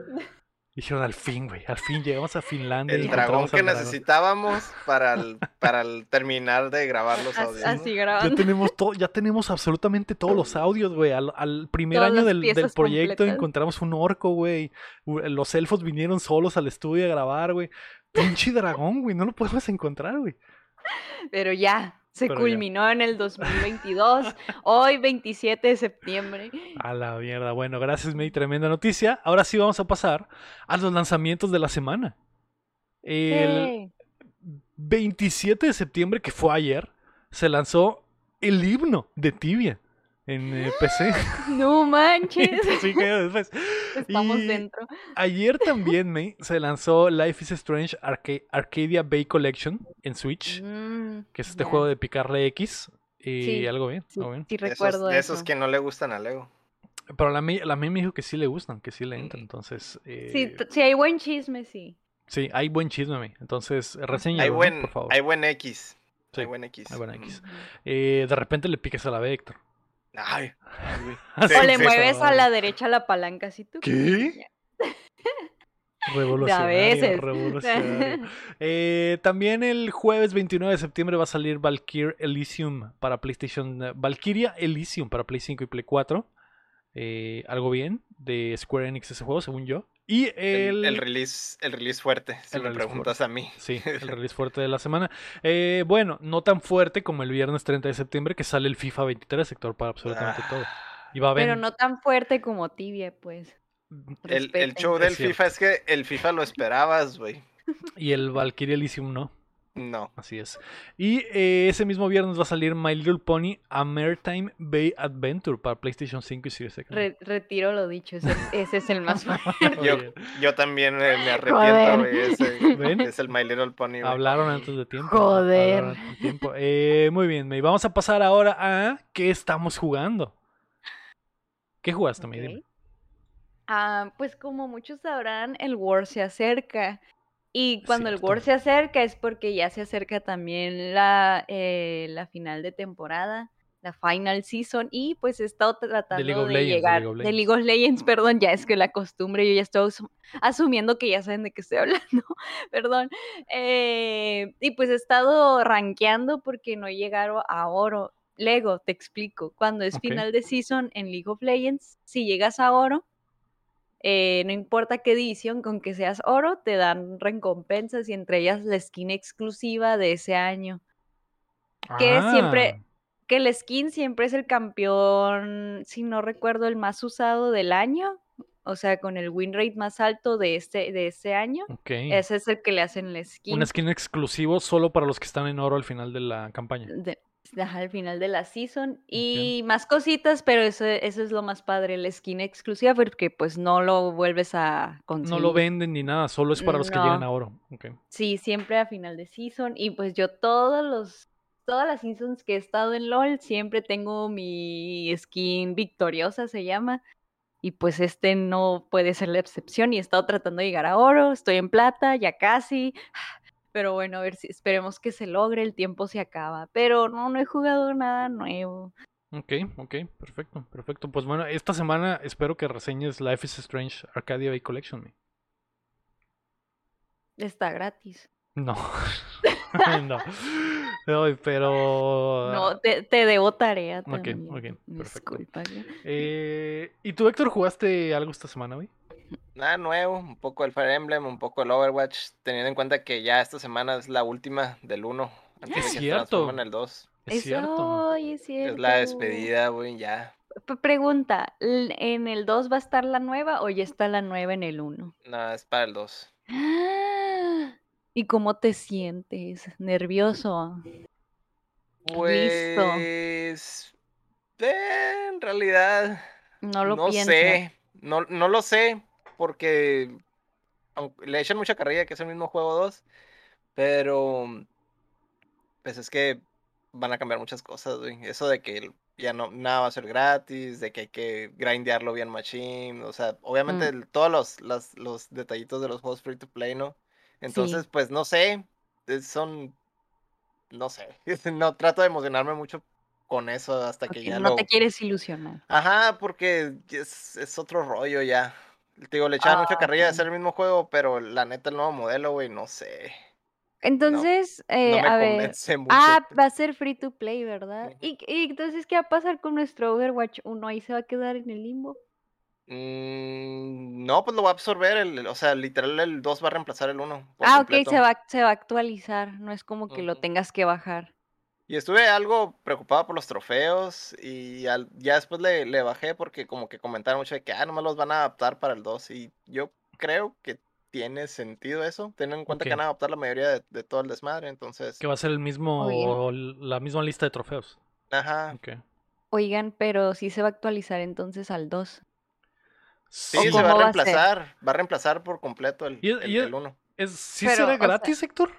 Dijeron al fin, güey. Al fin llegamos a Finlandia. y El dragón que necesitábamos para, el- para el terminar de grabar los audios. ¿no? Así Ya tenemos todo, ya tenemos absolutamente todos los audios, güey. Al, al primer Todas año del, del proyecto completas. encontramos un orco, güey. Los elfos vinieron solos al estudio a grabar, güey. Pinche dragón, güey. No lo podemos encontrar, güey. Pero ya, se Pero ya. culminó en el 2022. hoy, 27 de septiembre. A la mierda. Bueno, gracias, May. Tremenda noticia. Ahora sí vamos a pasar a los lanzamientos de la semana. El Eh, 27 de septiembre, que fue ayer, se lanzó el himno de Tibia en eh, PC. No manches. Sí, que después. Estamos Y dentro. Ayer también, May, se lanzó Life is Strange Arca- Arcadia Bay Collection en Switch, Mm, que es este juego de picarle X. Y Sí, algo bien, Sí, algo bien. sí De esos, recuerdo de eso. esos que no le gustan a Lego. Pero la May, la me dijo que sí le gustan, que sí le entran. Entonces, eh, Sí, hay buen chisme, sí. sí, hay buen chisme, May. Entonces, reseña, Hay buen, por favor. hay buen X. Sí, Hay buen X. hay buen X. Eh, de repente le piques a la B, Héctor. Ay, O le sí, mueves a la derecha la palanca así tú. ¿Qué? Revolucionario, veces. revolucionario. Eh, también el jueves 29 de septiembre va a salir Valkyrie Elysium para PlayStation. eh, Valkyria Elysium para Play 5 y Play 4. Eh, algo bien de Square Enix ese juego, según yo. Y el, El, el release, el release fuerte, si el me release preguntas a mí. Sí, el release fuerte de la semana. Eh, bueno, no tan fuerte como el viernes 30 de septiembre que sale el FIFA 23 sector para absolutamente todo. Y va a Pero no tan fuerte como tibia, pues. El, el show Es del cierto. FIFA es que el FIFA lo esperabas, güey. y el Valkyrie Elysium no. No. Así es. Y eh, ese mismo viernes va a salir My Little Pony A Maritime Bay Adventure para PlayStation 5 y Series X. Re- retiro lo dicho, ese, ese es el más fuerte. Yo, también eh, me arrepiento, güey. Ese ¿Ven? es el My Little Pony. Hablaron antes de tiempo. Joder. hablaron antes de tiempo. Eh, muy bien, May. Vamos a pasar ahora a qué estamos jugando. ¿Qué jugaste, mi? Dime. Ok. Ah, pues como muchos sabrán, el War se acerca. Y cuando el War Cierto. se acerca es porque ya se acerca también la, eh, la final de temporada, la final season, y pues he estado League tratando of de Legends, de llegar League de. League of Legends, perdón, ya es que la costumbre, yo ya estoy asum- asumiendo que ya saben de qué estoy hablando, perdón. Eh, y pues he estado rankeando porque no llegaron a oro. Lego, te explico, cuando es final de season en League of Legends, si llegas a oro, eh, no importa qué edición, con que seas oro, te dan recompensas y entre ellas la skin exclusiva de ese año. Que siempre, Ah, que el skin siempre es el campeón, si no recuerdo, el más usado del año. O sea, con el win rate más alto de este, de ese año. Ese es el que le hacen la skin. Un skin exclusivo solo para los que están en oro al final de la campaña. de- al final de la season y más cositas, pero eso, eso es lo más padre, la skin exclusiva, porque pues no lo vuelves a conseguir. No lo venden ni nada, solo es para los que llegan No. a oro. Ok. Sí, siempre a final de season. Y pues yo todos los, todas las seasons que he estado en LOL, siempre tengo mi skin victoriosa, se llama. Y pues este no puede ser la excepción. Y he estado tratando de llegar a oro, estoy en plata, ya casi. Pero bueno, a ver si esperemos que se logre, el tiempo se acaba. Pero no, no he jugado nada nuevo. Ok, ok, perfecto, perfecto. Pues bueno, esta semana espero que reseñes Life is Strange Arcadia Bay Collection. mi. Está gratis. No. no. No, pero. No, te, te debo tarea Ah. Ok, también. ok, perfecto. Disculpa. ¿eh? ¿Y tú, Héctor, jugaste algo esta semana, güey? Nada nuevo, un poco el Fire Emblem, un poco el Overwatch, teniendo en cuenta que ya esta semana es la última del 1, antes Es de que se cierto. en el 2. Es cierto. es cierto. Es la despedida, güey, ya. P- Pregunta, ¿l- ¿en el 2 va a estar la nueva o ya está la nueva en el 1? No, es para el 2. ¿Y cómo te sientes? ¿Nervioso? Pues... eh, en realidad... No lo no piensas. sé, no, no lo sé, porque le echan mucha carrilla que es el mismo juego 2, pero pues es que van a cambiar muchas cosas, güey. Eso de que ya no nada va a ser gratis, de que hay que grindearlo bien machine, o sea, obviamente Mm. todos los, las- los detallitos de los juegos free to play, ¿no? Entonces, Sí. pues no sé, son, no sé, no trato de emocionarme mucho con eso hasta que ya no lo... te quieres ilusionar. Ajá, porque es, es otro rollo ya. Te digo, le echaban mucha Ah, carrilla de ok. hacer el mismo juego, pero la neta, el nuevo modelo, güey, no sé. Entonces, eh, No me a ver. mucho. Ah, va a ser free to play, ¿verdad? ¿Y, y entonces qué va a pasar con nuestro Overwatch 1? Ahí se va a quedar en el limbo. Mm, no, pues lo va a absorber, el, o sea, literal el 2 va a reemplazar el 1 por Ah, ok, completo. se va, se va a actualizar. No es como que lo tengas que bajar. Y estuve algo preocupado por los trofeos y al- ya después le, le bajé porque como que comentaron mucho de que, ah, nomás los van a adaptar para el 2 y yo creo que tiene sentido eso, teniendo en cuenta que van a adaptar la mayoría de, de todo el desmadre, entonces, Que va a ser el mismo, la misma lista de trofeos. ajá. Ok. Oigan, pero sí se va a actualizar entonces al 2. Sí, ¿O se va a va a ser? reemplazar, va a reemplazar por completo el, Y- el, y- el 1. Es, ¿Sí Pero, será o sea- gratis, Héctor?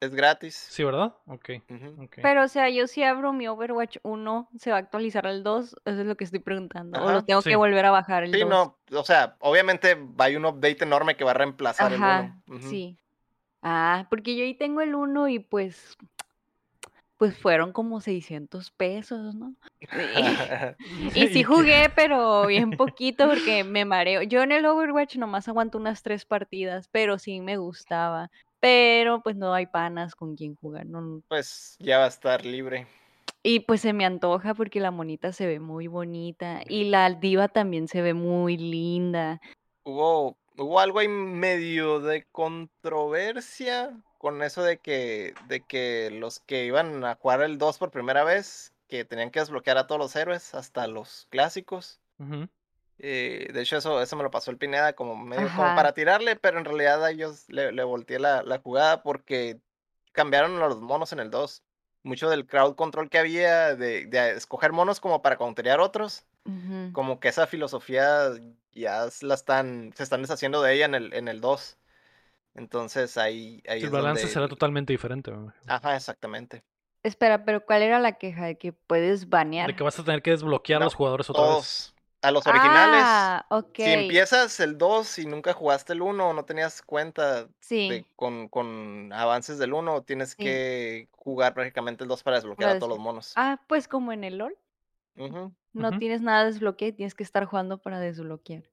Es gratis. Sí, ¿verdad? Ok. Ujú. ok. Pero, o sea, yo si abro mi Overwatch 1, ¿se va a actualizar al 2? Eso es lo que estoy preguntando. ¿O lo tengo sí. que volver a bajar el Sí, 2? no, o sea, obviamente hay un update enorme que va a reemplazar Ajá, el 1. Ujú. sí. Ah, porque yo ahí tengo el 1 y pues, pues fueron como 600 pesos, ¿no? Y sí jugué, pero bien poquito porque me mareo. Yo en el Overwatch nomás aguanto unas tres partidas, pero sí me gustaba. Pero pues no hay panas con quien jugar. No, Pues ya va a estar libre. Y pues se me antoja porque la monita se ve muy bonita y la diva también se ve muy linda. Hubo, hubo algo ahí medio de controversia con eso de que, de que los que iban a jugar el 2 por primera vez, que tenían que desbloquear a todos los héroes, hasta los clásicos. Eh, de hecho, eso, eso me lo pasó el Pineda como medio como para tirarle, pero en realidad a ellos le, le volteé la, la jugada porque cambiaron a los monos en el 2. Mucho del crowd control que había, de, de escoger monos como para counterear otros, como que esa filosofía ya la están, se están deshaciendo de ella en el, en el 2. Entonces ahí, ahí El es balance donde- será totalmente diferente. Ajá, exactamente. Espera, pero ¿cuál era la queja? ¿De que puedes banear? De que vas a tener que desbloquear a los jugadores otra vez. A los originales. Ah, ok. Si empiezas el 2 y nunca jugaste el 1 o no tenías cuenta de- con, con avances del 1, tienes Sí. que jugar prácticamente el 2 para desbloquear a todos los monos. Ah, pues como en el LOL. No tienes nada desbloqueado y tienes que estar jugando para desbloquear.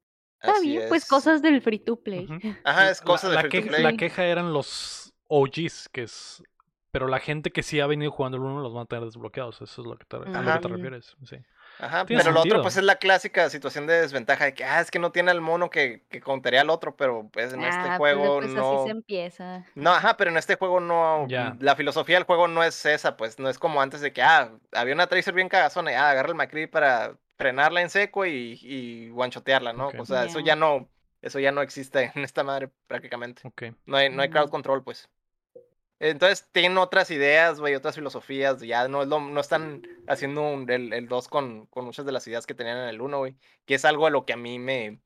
Está así bien, pues es. cosas del free to play. Ajá, es La- cosa de la, free to queja, play. la queja eran los OGs, que es. Pero la gente que sí ha venido jugando el 1 los van a tener desbloqueados. Eso es lo que te, a lo que te refieres. Sí. Ajá, pero lo otro sentido. pues es la clásica situación de desventaja de que, ah, es que no tiene al mono que, que contaría al otro, pero pues en Ah, este pues, juego pues, no... así se empieza. No, ajá, pero en este juego no. Ya. La filosofía del juego no es esa, pues. No es como antes de que, ah, había una Tracer bien cagazona y ah, agarra el Macri para frenarla en seco y, y guanchotearla, ¿no? O sea, eso Ya. no. Eso ya no existe en esta madre prácticamente. Ok. No hay, no hay crowd Mm. control, pues. Entonces tienen otras ideas, güey, otras filosofías. Ya no, es lo- no están haciendo un- el, el 2 con, con muchas de las ideas que tenían en el 1, güey. Que es algo a lo que a mí me.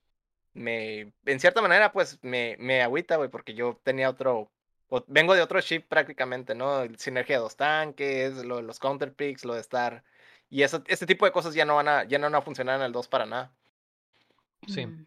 me en cierta manera, pues me, me agüita, güey, porque yo tenía otro. o- vengo de otro chip prácticamente, ¿no? Sinergia de dos tanques, lo de los counterpicks, lo de estar. Y eso, este tipo de cosas ya no van a, ya no van a funcionar en el 2 para nada. Sí. Mm.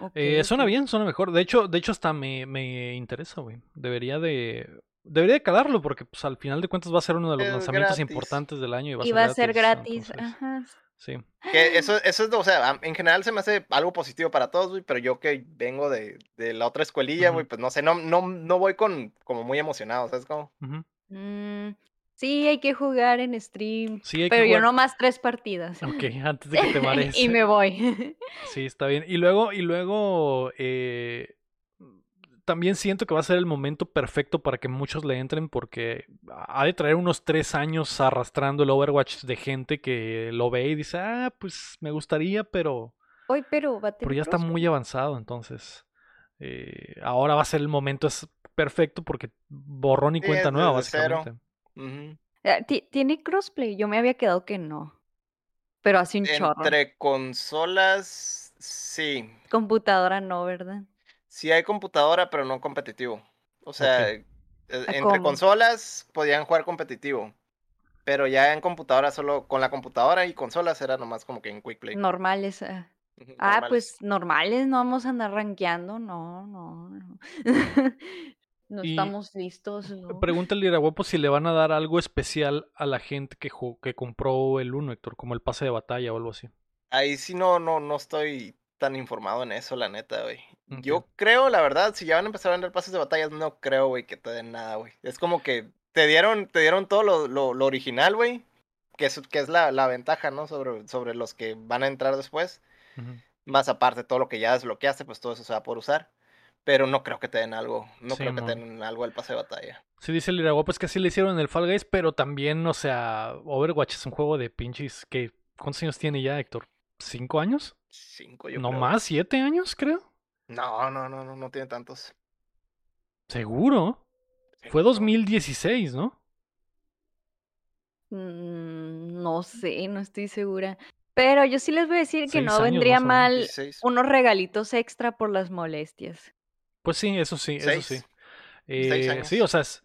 Ok, Eh, suena bien, suena mejor. De hecho, de hecho hasta me, me interesa, güey. Debería de. Debería de calarlo porque pues, al final de cuentas va a ser uno de los Es lanzamientos gratis. importantes del año y va a Y ser va a ser gratis. gratis. entonces, Ajá. sí. Que eso, eso es, o sea, en general se me hace algo positivo para todos, güey, pero yo que vengo de, de la otra escuelilla, güey, pues no sé, no, no, no voy con como muy emocionado, ¿sabes cómo? Ujú. Mm, sí, hay que jugar en stream. Sí, hay que Pero yo jugar- nomás tres partidas. Ok, antes de que te marees. y me voy. Sí, está bien. Y luego, y luego eh, también siento que va a ser el momento perfecto para que muchos le entren porque ha de traer unos tres años arrastrando el Overwatch de gente que lo ve y dice, ah, pues me gustaría, pero, Hoy, pero va a pero tener ya está muy avanzado, entonces eh, ahora va a ser el momento es perfecto porque borrón y cuenta nueva, básicamente. Ti- Tiene crossplay. Yo me había quedado que no. Pero así un chorro. Entre consolas, sí, Computadora no, ¿verdad? Sí hay computadora, pero no competitivo. O sea, eh, entre ¿cómo? consolas podían jugar competitivo, pero ya en computadora solo, con la computadora y consolas era nomás como que en Quick Play. Normales. ah. Ah, pues normales, no vamos a andar rankeando, no, no, no. No Y- estamos listos, ¿no? Pregúntale a Guapo si le van a dar algo especial a la gente que, que compró el 1, Héctor, como el pase de batalla o algo así. Ahí sí no, no, no estoy tan informado en eso, la neta, güey. Yo creo, la verdad, si ya van a empezar a vender pases de batallas, no creo, güey, que te den nada, güey. Es como que te dieron, te dieron todo lo, lo, lo original, güey. Que es, que es la, la ventaja, ¿no? Sobre, sobre los que van a entrar después. Más aparte, todo lo que ya desbloqueaste, pues todo eso se va a poder usar. Pero no creo que te den algo. No Sí, creo que te den algo al pase de batalla. Sí, dice el Iraguapo, es que así le hicieron en el Fall Guys, pero también, o sea, Overwatch es un juego de pinches que... ¿Cuántos años tiene ya, Héctor? ¿Cinco años? Cinco, yo ¿No creo. más? ¿Siete años, creo? No, no, no, no, no tiene tantos. ¿Seguro? Fue Seguro. 2016, ¿no? Mm, no sé, no estoy segura. Pero yo sí les voy a decir que no vendría mal 16. unos regalitos extra por las molestias. Pues sí, eso sí, eso sí. Seis. Eh, Seis años. sí, o sea, es-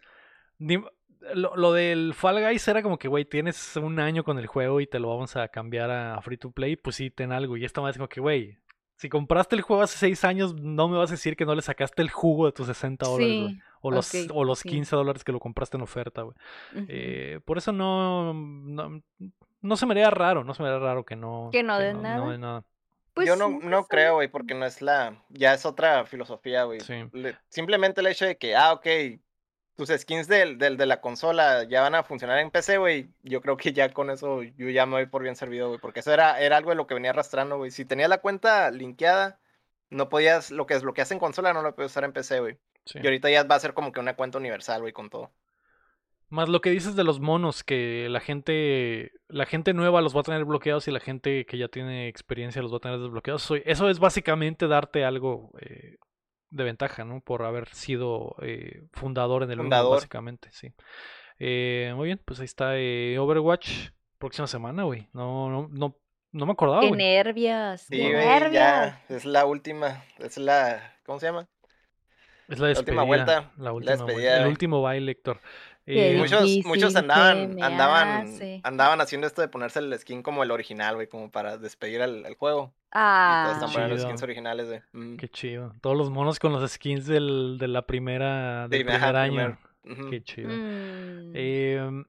lo, lo del Fall Guys era como que, güey, tienes un año con el juego y te lo vamos a cambiar a Free to Play, pues sí, ten algo. Y esta más como que, güey, si compraste el juego hace seis años, no me vas a decir que no le sacaste el jugo de tus 60 dólares, güey. Sí, O los, o los sí. 15 dólares que lo compraste en oferta, güey. Eh, por eso no, no, no se me haría raro, no se me haría raro que no. Que no den no nada. Pues Yo no, no creo, güey, porque no es la. Ya es otra filosofía, güey. Sí. Simplemente el hecho de que, ah, ok, tus skins del, del, de la consola ya van a funcionar en PC, güey. Yo creo que ya con eso yo ya me voy por bien servido, güey. Porque eso era, era algo de lo que venía arrastrando, güey. Si tenías la cuenta linkeada, no podías, lo que desbloqueaste en consola no lo podías usar en PC, güey. sí. Y ahorita ya va a ser como que una cuenta universal, güey, con todo. Más lo que dices de los monos, que la gente, la gente nueva los va a tener bloqueados y la gente que ya tiene experiencia los va a tener desbloqueados. Eso es básicamente darte algo eh, de ventaja, ¿no? Por haber sido eh, fundador en el mundo, Fundador. básicamente, sí. Eh, muy bien, pues ahí está eh, Overwatch. Próxima semana, güey. No, no, no, no me acordaba, Qué nervios, Sí, qué güey, nervios. ya es la última, es la, ¿cómo se llama? Es la La despedida. última vuelta, La la última despedida, vuelta, El último baile, Héctor. Eh, Muchos, muchos andaban, andaban, hace. andaban haciendo esto de ponerse el skin como el original, güey, como para despedir al, al juego. Ah, están poniendo los skins originales, güey. Mm. Qué chido. Todos los monos con los skins del, de la primera, del Sí, ajá, primer año. primer. Qué chido. mm, Em,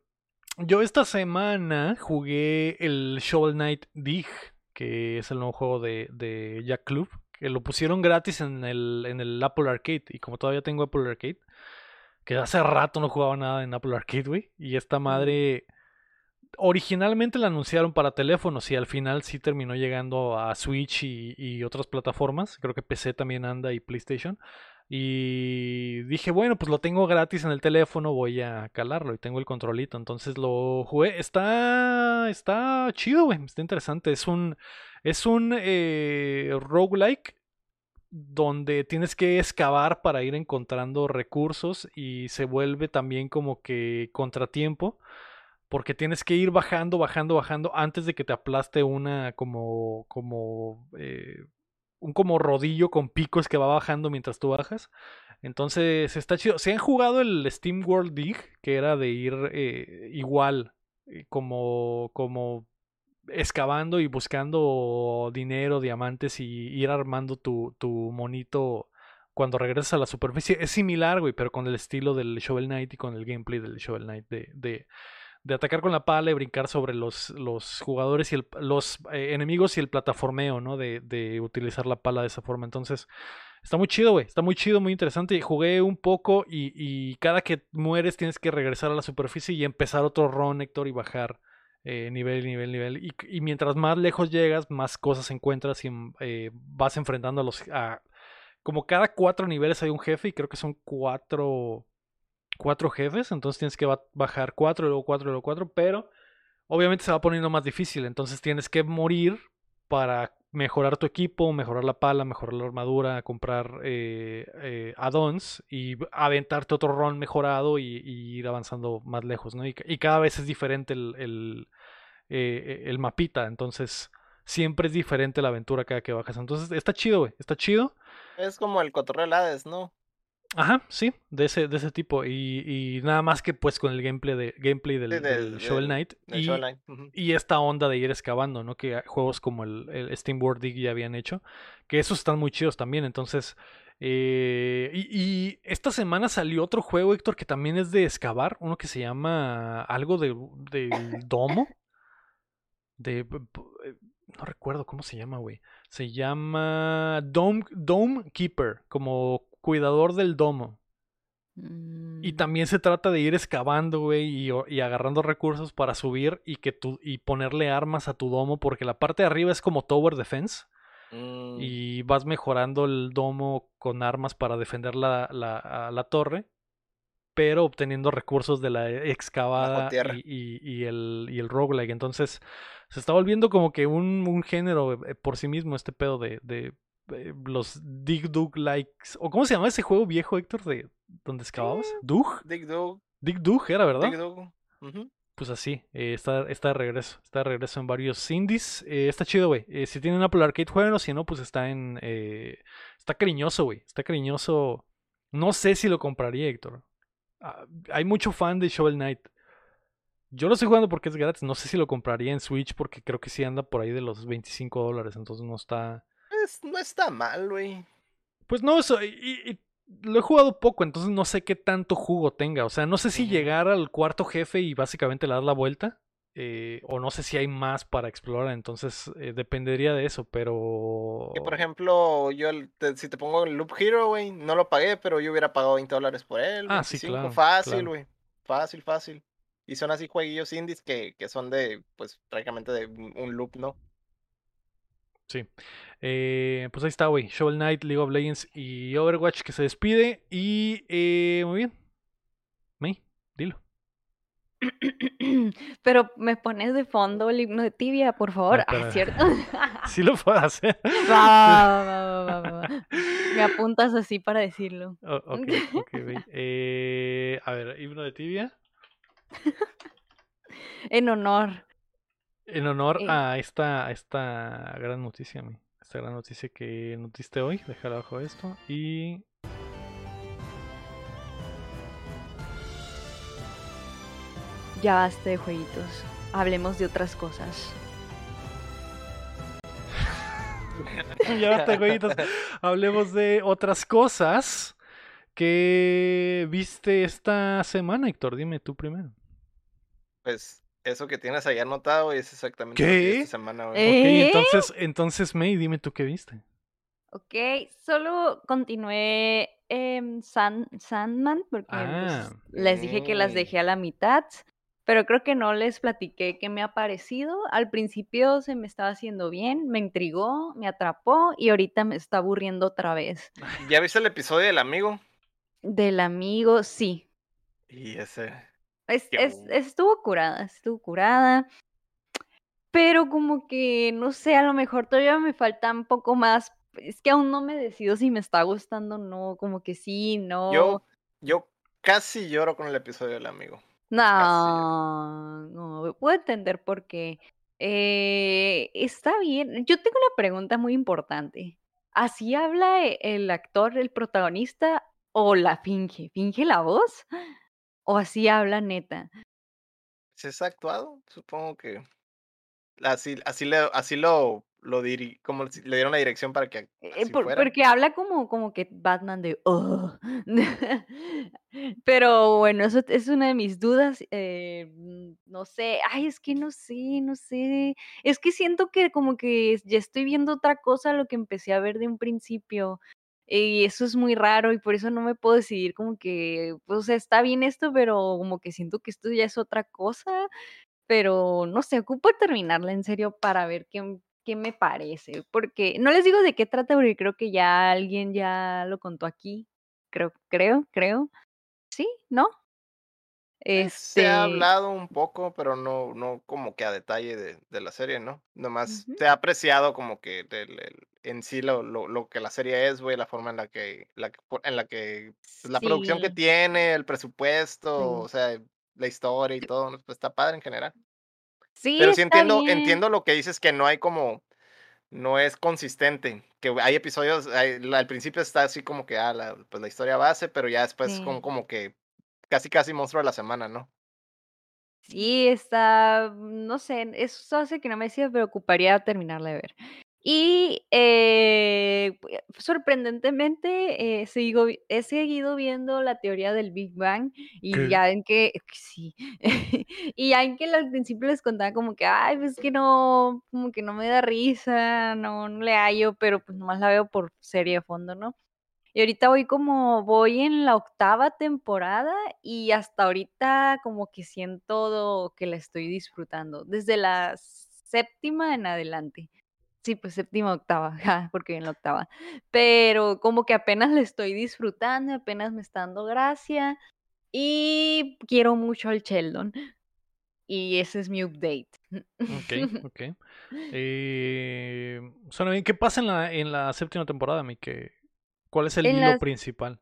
yo esta semana jugué el Shovel Knight Dig, que es el nuevo juego de, de Jack Club, que lo pusieron gratis en el, en el Apple Arcade. Y como todavía tengo Apple Arcade, que hace rato no jugaba nada en Apple Arcade, güey. Y esta madre originalmente la anunciaron para teléfonos y al final sí terminó llegando a Switch y, y otras plataformas. Creo que PC también anda y PlayStation. Y dije, bueno, pues lo tengo gratis en el teléfono, voy a calarlo y tengo el controlito. Entonces lo jugué. Está, está chido, güey. Está interesante. Es un, es un eh, roguelike donde tienes que excavar para ir encontrando recursos y se vuelve también como que contratiempo porque tienes que ir bajando, bajando, bajando antes de que te aplaste una como como eh, un como rodillo con picos que va bajando mientras tú bajas. Entonces está chido. Si han jugado el Steam World Dig, que era de ir eh, igual eh, como como excavando y buscando dinero, diamantes y ir armando tu, tu monito cuando regresas a la superficie. Es similar, güey, pero con el estilo del Shovel Knight y con el gameplay del Shovel Knight de, de, de atacar con la pala y brincar sobre los, los jugadores y los eh, enemigos y el plataformeo, ¿no? De, de utilizar la pala de esa forma. Entonces, está muy chido, güey. Está muy chido, muy interesante. Jugué un poco y, y cada que mueres tienes que regresar a la superficie y empezar otro run, Héctor, y bajar eh, nivel, nivel, nivel. Y, y mientras más lejos llegas, más cosas encuentras y eh, vas enfrentando a los... como cada cuatro niveles hay un jefe y creo que son cuatro cuatro jefes, entonces tienes que ba- bajar cuatro, luego cuatro, luego cuatro, pero obviamente se va poniendo más difícil, entonces tienes que morir para mejorar tu equipo, mejorar la pala, mejorar la armadura, comprar eh, eh, add-ons y aventarte otro run mejorado y, ir avanzando más lejos, ¿no? Y, ca- y cada vez es diferente el, el, eh, el mapita, entonces siempre es diferente la aventura cada que bajas, entonces está chido, güey, está chido. Es como el cotorreo Hades, ¿no? Ajá, sí, de ese, de ese tipo. Y, y nada más que pues con el gameplay, de, gameplay del, Sí, del del- Shovel Knight. del y, Shovel Knight. Ujú. y esta onda de ir excavando, ¿no? Que juegos como el, el Steam World Dig ya habían hecho. Que esos están muy chidos también. Entonces. eh, y, y esta semana salió otro juego, Héctor, que también es de excavar. Uno que se llama algo de, del domo. De. eh, No recuerdo cómo se llama, güey. Se llama Dome, Dome Keeper, como cuidador del domo. Y mm, también se trata de ir excavando, güey, y, agarrando recursos para subir y que tu, y ponerle armas a tu domo, porque la parte de arriba es como tower defense Mm, y vas mejorando el domo con armas para defender la, la, a la torre, pero obteniendo recursos de la excavada tierra. y, y- y el, y el roguelike. Entonces se está volviendo como que un, un género eh, por sí mismo este pedo de, de, eh, los Dig Dug likes. ¿O cómo se llama ese juego viejo, Héctor, de donde excavabas? ¿Dug? Dig Dug. Dig Dug era, ¿verdad? Dig Dug. Pues así, eh, está, está de regreso. Está de regreso en varios indies. Eh, está chido, güey. Si tienen Apple Arcade, jueguenlo. Si no, pues está en. está cariñoso, güey. Está cariñoso. No sé si lo compraría, Héctor. Ah, hay mucho fan de Shovel Knight. Yo lo estoy jugando porque es gratis. No sé si lo compraría en Switch porque creo que sí anda por ahí de los 25 dólares. Entonces no está. Es- no está mal, güey. Pues no, eso, y, lo he jugado poco, entonces no sé qué tanto jugo tenga. O sea, no sé si llegar al cuarto jefe y básicamente le das la vuelta. eh, o no sé si hay más para explorar, entonces eh, dependería de eso, pero... Que por ejemplo, yo te- si te pongo el Loop Hero, güey, no lo pagué, pero yo hubiera pagado 20 dólares por él. Ah, sí, 25, claro, Fácil, claro. güey. Fácil, fácil. Y son así jueguillos indies que, que son de, pues, prácticamente de un loop, ¿no? Sí. Eh, pues ahí está, güey. Shovel Knight, League of Legends y Overwatch que se despide. Y eh, muy bien. May, dilo. Pero me pones de fondo el himno de tibia, por favor. Ah, espera. ¿cierto? Sí lo puedo hacer. Va, va, va. Me apuntas así para decirlo. O- ok, ok, güey. Eh, a ver, himno de tibia. En honor. En honor Eh. a esta, a esta gran noticia, mi. Esta gran noticia que notiste hoy. Dejar abajo esto. Y. ya basta de jueguitos. Hablemos de otras cosas. ya basta de jueguitos. Hablemos de otras cosas que viste esta semana, Héctor. Dime tú primero. Pues eso que tienes ahí anotado es exactamente ¿Qué? lo que vi esta semana, güey. Ok, ¿Eh? entonces, entonces, May, dime tú qué viste. Ok, solo continué San- Sandman porque pues, Ah. les dije que las dejé a la mitad, pero creo que no les platiqué qué me ha parecido. Al principio se me estaba haciendo bien, me intrigó, me atrapó y ahorita me está aburriendo otra vez. ¿Ya viste el episodio del amigo? Del amigo, sí. Y ese. Es, estuvo curada, estuvo curada. Pero como que, no sé, a lo mejor todavía me falta un poco más. Es que aún no me decido si me está gustando o no, como que sí, no. Yo, yo casi lloro con el episodio del amigo. No, no, puedo entender por qué. Eh, está bien. Yo tengo una pregunta muy importante. ¿Así habla el actor, el protagonista, o la finge? ¿Finge la voz? ¿O así habla neta? ¿Se es actuado? Supongo que. Así, así, le, así lo, lo diri, como si le dieron la dirección para que Eh, así por- fuera. porque habla como, como que Batman de "Ugh". Pero bueno, eso es una de mis dudas. eh, mm, no sé, ay, es que no sé, no sé. Es que siento que como que ya estoy viendo otra cosa a lo que empecé a ver de un principio. Y eso es muy raro y por eso no me puedo decidir como que, pues, o sea, está bien esto, pero como que siento que esto ya es otra cosa. Pero no sé, ocupo terminarla en serio para ver qué, qué me parece. Porque no les digo de qué trata, porque creo que ya alguien ya lo contó aquí. Creo, creo, creo. ¿Sí? ¿No? Eh, Este. Se ha hablado un poco, pero no, no como que a detalle de, de la serie, ¿no? Nomás Ujú. se ha apreciado como que el- el- en sí lo, lo, lo que la serie es, güey, la forma en la que, la, en la que, pues, la producción que tiene, el presupuesto, o sea, la historia y todo, pues está padre en general. Sí, Pero sí está entiendo, bien. entiendo lo que dices que no hay como, no es consistente, que hay episodios, hay- al principio está así como que, ah, la, pues la historia base, pero ya después Sí. como, como que casi casi monstruo de la semana, ¿no? Sí, está, no sé, eso hace que no me decida, pero ocuparía terminarla de ver. Y eh, pu- sorprendentemente eh, sigo, he seguido viendo la teoría del Big Bang y ¿Qué? ya en que, sí, y ya en que al principio les contaba como que, ay, pues que no, como que no me da risa, no, no le hallo, pero pues nomás la veo por serie de fondo, ¿no? Y ahorita voy como, voy en la octava temporada y hasta ahorita como que siento que la estoy disfrutando, desde la séptima en adelante. Sí, pues séptima, octava, ja, porque en la octava. Pero como que apenas la estoy disfrutando, apenas me está dando gracia y quiero mucho al Sheldon. Y ese es mi update. Ok, ok. Eh, suena bien. ¿Qué pasa en la, en la séptima temporada, mi? ¿Qué- ¿Cuál es el En hilo la principal?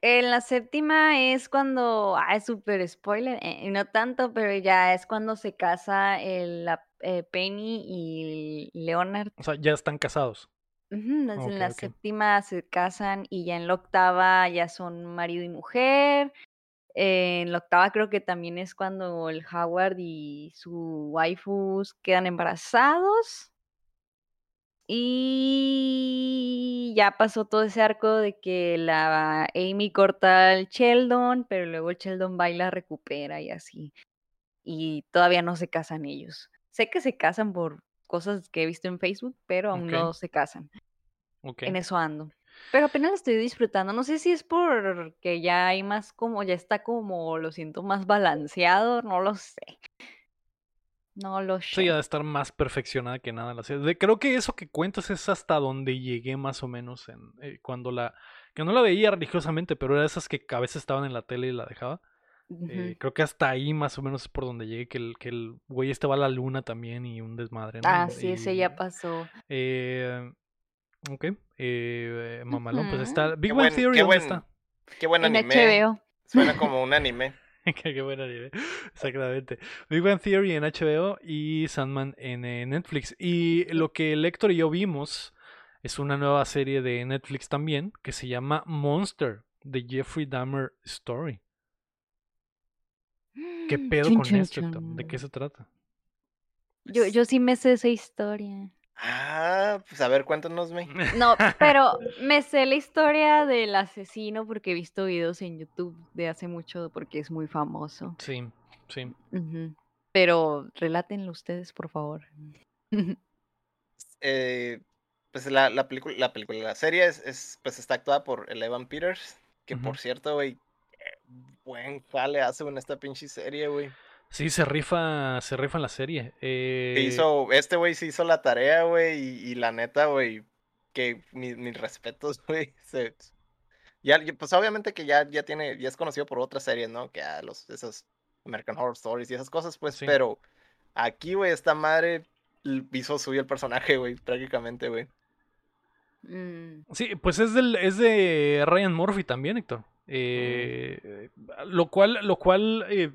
En la séptima es cuando, ah, es súper spoiler, eh, no tanto, pero ya es cuando se casa el, la, eh, Penny y Leonard. O sea, ya están casados. En la séptima se casan y ya en la octava ya son marido y mujer. Eh, en la octava creo que también es cuando el Howard y su waifus quedan embarazados. Y ya pasó todo ese arco de que la Amy corta al Sheldon, pero luego el Sheldon va y la recupera y así. Y todavía no se casan ellos. Sé que se casan por cosas que he visto en Facebook, pero aún no se casan. ok. En eso ando. Pero apenas la estoy disfrutando. No sé si es porque ya hay más como, ya está como, lo siento más balanceado, no lo sé. No lo Sí, ha de sé. estar más perfeccionada que nada la serie. Creo que eso que cuentas es hasta donde llegué más o menos en eh, cuando la que no la veía religiosamente, pero era esas que a veces estaban en la tele y la dejaba. Eh, creo que hasta ahí más o menos es por donde llegué que el que el güey este va a la luna también y un desmadre, ¿no? Ah, Y, sí, ese ya pasó. eh, ok, eh, mamalón, pues está. Big Bang Theory, qué ¿dónde buen, está? qué buen En anime. HBO. Suena como un anime. Qué, qué buena idea. Exactamente. Big Bang Theory en HBO y Sandman en eh, Netflix. Y lo que Lector y yo vimos es una nueva serie de Netflix también que se llama Monster, The Jeffrey Dahmer Story. ¿Qué pedo Chun, con chun, esto? ¿De qué se trata? Yo, yo sí me sé esa historia. Ah, pues a ver, cuéntanos, güey. No, pero me sé la historia del asesino porque he visto videos en YouTube de hace mucho porque es muy famoso. Sí, sí. Pero relátenlo ustedes, por favor. Eh, pues la, la película, la película, la serie es, es, pues está actuada por el Evan Peters, que por cierto, güey, buen jale hace en esta pinche serie, güey. Sí, se rifa, se rifa en la serie. Se Eh, hizo, este güey se hizo la tarea, güey, y, y la neta, güey, que mis, mis respetos, güey. se- Ya, pues obviamente que ya, ya tiene, ya es conocido por otras series, ¿no? Que a los, esos American Horror Stories y esas cosas, pues, Sí. pero aquí, güey, esta madre hizo suyo el personaje, güey, prácticamente, güey. Mm, Sí, pues es del, es de Ryan Murphy también, Héctor. Eh, Lo cual, lo cual eh,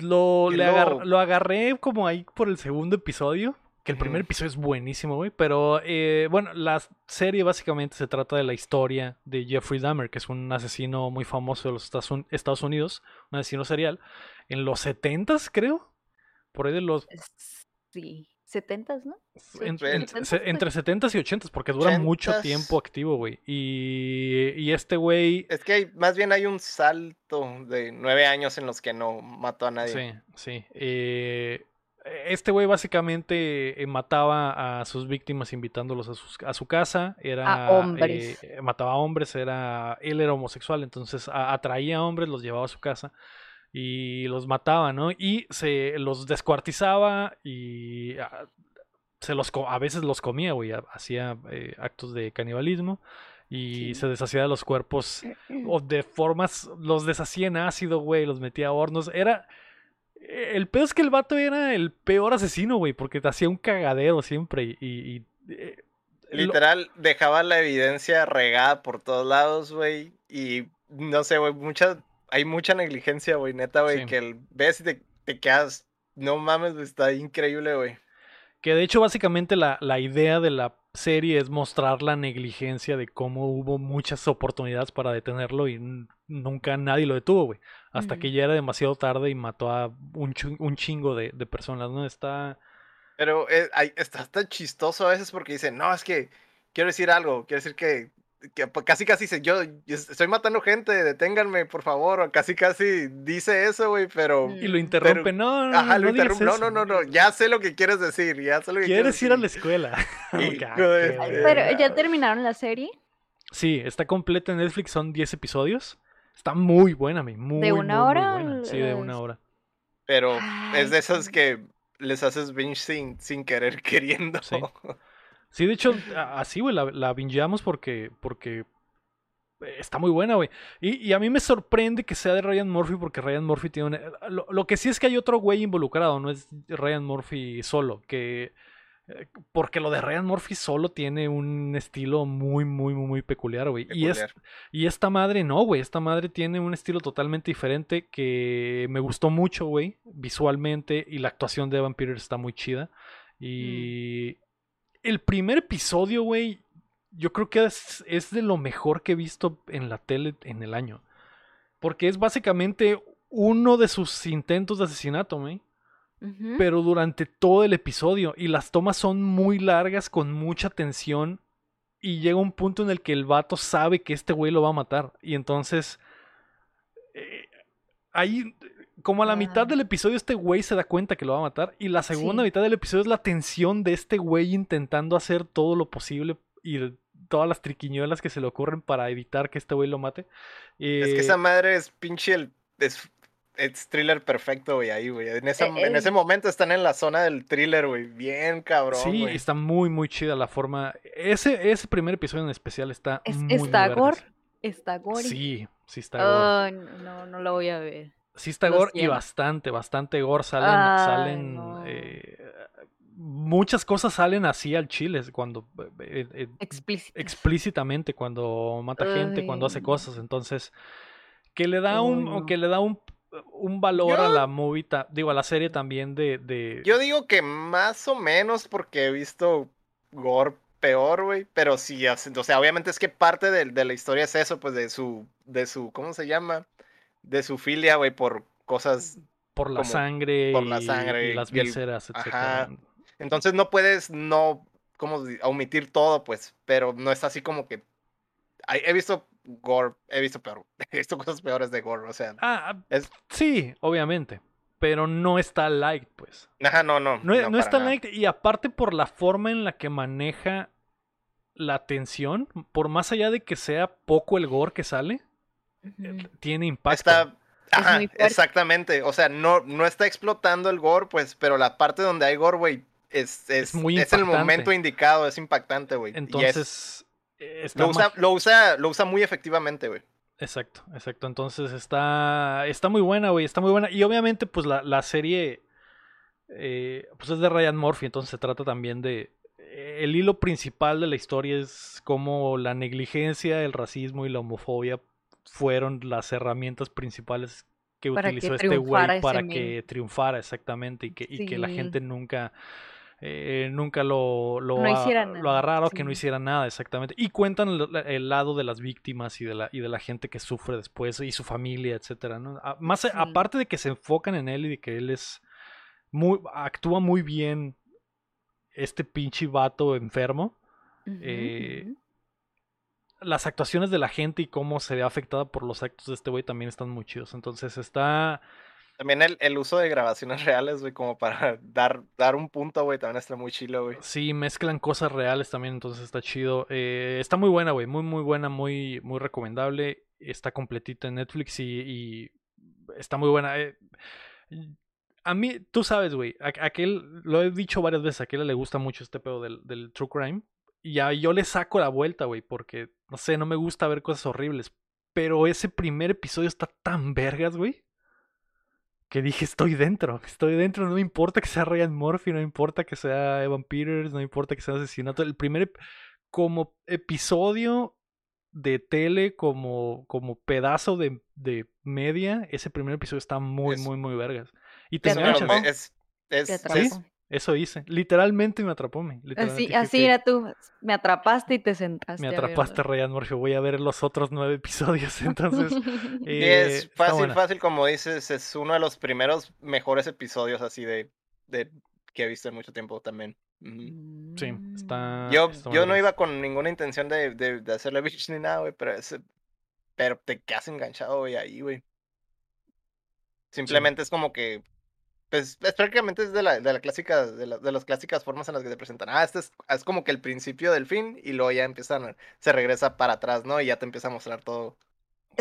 lo, Que le agar- lo- agarré como ahí por el segundo episodio. Que el primer episodio es buenísimo, güey. Pero eh, bueno, la serie básicamente se trata de la historia de Jeffrey Dahmer, que es un asesino muy famoso de los Estados Un- Estados Unidos, un asesino serial. En los 70s, creo. Por ahí de los. sí, setentas, ¿no? En- Sí, en- 70s, se- pues. entre 70s y 80s, porque dura mucho 80s. tiempo activo, güey. Y, y este güey. Es que hay- más bien hay un salto de nueve años en los que no mató a nadie. Sí, sí. eh, este güey básicamente eh, mataba a sus víctimas invitándolos a, sus- a su casa. Era, A hombres. eh, mataba a hombres, era, él era homosexual, entonces a- atraía a hombres, los llevaba a su casa y los mataba, ¿no? Y se los descuartizaba y ah, se los a veces los comía, güey. ha- Hacía eh, actos de canibalismo y Sí. se deshacía de los cuerpos o de formas, los deshacía en ácido, güey, los metía a hornos. Era. eh, El peor es que el vato era el peor asesino, güey, porque te hacía un cagadero siempre y. y- y, eh, lo- Literal, dejaba la evidencia regada por todos lados, güey. Y no sé, güey, mucha, hay mucha negligencia, güey, neta, güey, Sí. que el- ves y te, te quedas, no mames, güey, está increíble, güey. Que de hecho, básicamente, la, la idea de la serie es mostrar la negligencia de cómo hubo muchas oportunidades para detenerlo y nunca nadie lo detuvo, güey. Hasta que ya era demasiado tarde y mató a un, chu- un chingo de, de personas, ¿no? Está. Pero eh, ay, está tan chistoso a veces porque dicen, no, es que quiero decir algo, quiero decir que, que pa- casi casi dice, yo, yo estoy matando gente, deténganme, por favor, casi casi dice eso, güey, pero... Mm. Y lo interrumpe. Pero- no, no, Ajá, no, lo interrumpe. No, no, no, no, ya sé lo que quieres decir, ya sé lo que ¿Quieres ir a la escuela? De. Pero ya terminaron la serie Sí, está completa en Netflix, son 10 episodios. Está muy buena, mi, muy, una muy, muy hora buena. Sí, de una hora. Pero Ay, es de esas que les haces binge sin, sin querer queriendo. Sí. Sí, de hecho, así, güey, la, la bingeamos porque, porque está muy buena, güey. Y, y a mí me sorprende que sea de Ryan Murphy porque Ryan Murphy tiene una... Lo, lo que sí es que hay otro güey involucrado, no es Ryan Murphy solo, que... eh, Porque lo de Ryan Murphy solo tiene un estilo muy, muy, muy, muy peculiar, güey. Y, es, y esta madre no, güey. Esta madre tiene un estilo totalmente diferente que me gustó mucho, güey, visualmente. Y la actuación de Evan Peters está muy chida. Y el primer episodio, güey, yo creo que es, es de lo mejor que he visto en la tele en el año. Porque es básicamente uno de sus intentos de asesinato, güey. Pero durante todo el episodio. Y las tomas son muy largas, con mucha tensión. Y llega un punto en el que el vato sabe que este güey lo va a matar. Y entonces. eh, ahí. Como a la mitad del episodio, este güey se da cuenta que lo va a matar. Y la segunda Sí. mitad del episodio es la tensión de este güey intentando hacer todo lo posible. Y de todas las triquiñuelas que se le ocurren para evitar que este güey lo mate. Es que Eh, esa madre es pinche el. Es, es thriller perfecto, güey, ahí, güey. En, esa- Eh, en ese momento están en la zona del thriller, güey. Bien cabrón, Sí, güey. está muy, muy chida la forma. Ese, ese primer episodio en especial está. Es- muy, ¿Está gore? ¿Está gore? Sí, sí está gore. No, no lo voy a ver. Sí está gore y bastante, bastante gore. Salen, Ay, salen. no. eh, muchas cosas salen así al chile cuando. eh, eh, explícitamente cuando mata gente, cuando hace cosas. Entonces, que le da un, que le da un, un valor a la movie, ta- digo, a la serie también de, de- Yo digo que más o menos porque he visto gore peor, güey. Pero sí, hace- o sea, obviamente es que parte de, de la historia es eso, pues de su, de su, ¿cómo se llama? De su filia, güey, por cosas Por la como sangre, por la sangre y las vísceras, Ajá. etcétera. Entonces no puedes no, como omitir todo, pues, pero no es así como que... He visto gore, he visto peor, he visto cosas peores de gore, o sea... Ah, ah, Es- sí, obviamente. Pero no está light, pues. Ajá, no, no. No, no para está light. Y aparte por la forma en la que maneja la tensión, por más allá de que sea poco el gore que sale, Tiene impacto. Está... Ajá, exactamente. O sea, no, no está explotando el gore, pues, pero la parte donde hay gore, güey, es, es, muy es el momento indicado, es impactante, güey. es- Entonces, eh, lo, usa, lo, usa, lo usa muy efectivamente, güey. Exacto, exacto. Entonces está, está muy buena, güey, está muy buena. Y obviamente, pues la, la serie, eh, pues es de Ryan Murphy, entonces se trata también de... eh, El hilo principal de la historia es cómo la negligencia, el racismo y la homofobia fueron las herramientas principales que Para que utilizó este güey para que triunfara exactamente y que, y que la gente nunca... eh, nunca lo, lo, No a- lo o que no hiciera nada, exactamente. Y cuentan el, el lado de las víctimas y de la, y de la gente que sufre después y su familia, etcétera, ¿no? A- Más Sí. aparte de que se enfocan en él y de que él es muy, actúa muy bien este pinche vato enfermo. Eh. Las actuaciones de la gente y cómo se ve afectada por los actos de este güey también están muy chidos. Entonces está. También el, el uso de grabaciones reales, güey, como para dar, dar un punto, güey, también está muy chilo, güey. Sí, mezclan cosas reales también, entonces está chido. Eh, está muy buena, güey. Muy, muy buena, muy, muy recomendable. Está completita en Netflix y, y está muy buena. Eh, a mí, tú sabes, güey, aquel, lo he dicho varias veces, a aquel le gusta mucho este pedo del, del true crime. Y ya yo le saco la vuelta, güey, porque, no sé, no me gusta ver cosas horribles. Pero ese primer episodio está tan vergas, güey. Que dije, estoy dentro, estoy dentro, no me importa que sea Ryan Murphy, no me importa que sea Evan Peters, no me importa que sea asesinato. El primer, como episodio de tele, como, como pedazo de, de media, ese primer episodio está muy, Es- muy, muy vergas. Y te enganchas. es, es- Te es-. Eso hice. Literalmente me atrapó, me. Así, Literalmente así era tú. Me atrapaste y te sentaste. Me atrapaste. Ryan Murphy. Voy a ver los otros nueve episodios. Entonces, y eh, es fácil, fácil, como dices, es uno de los primeros mejores episodios así de, de que he visto en mucho tiempo también. Sí, Mm. está. Yo, está muy yo no iba con ninguna intención de, de, de hacerle bitch ni nada, güey, pero ese, pero te quedas enganchado, güey, ahí, güey. Simplemente es como que, pues, es prácticamente es de la, de la clásica, de, la- de las clásicas formas en las que te presentan. Ah, este es, es como que el principio del fin y luego ya empiezan, a- se regresa para atrás, ¿no? Y ya te empieza a mostrar todo.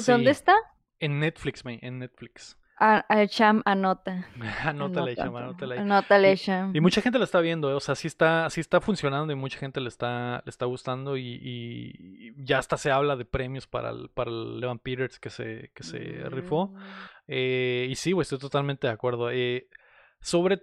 ¿Dónde Sí, está? En Netflix, me, en Netflix. Ah, el Cham anota. Anótale, Anota, chama, anótale. Anótale, Y- Cham. Y mucha gente lo está viendo, eh, o sea, sí está, sí está funcionando y mucha gente le está, le está gustando y, y ya hasta se habla de premios para el, para el Evan Peters que se, que se rifó. Mm. Eh, y sí, güey, estoy totalmente de acuerdo. Eh, sobre,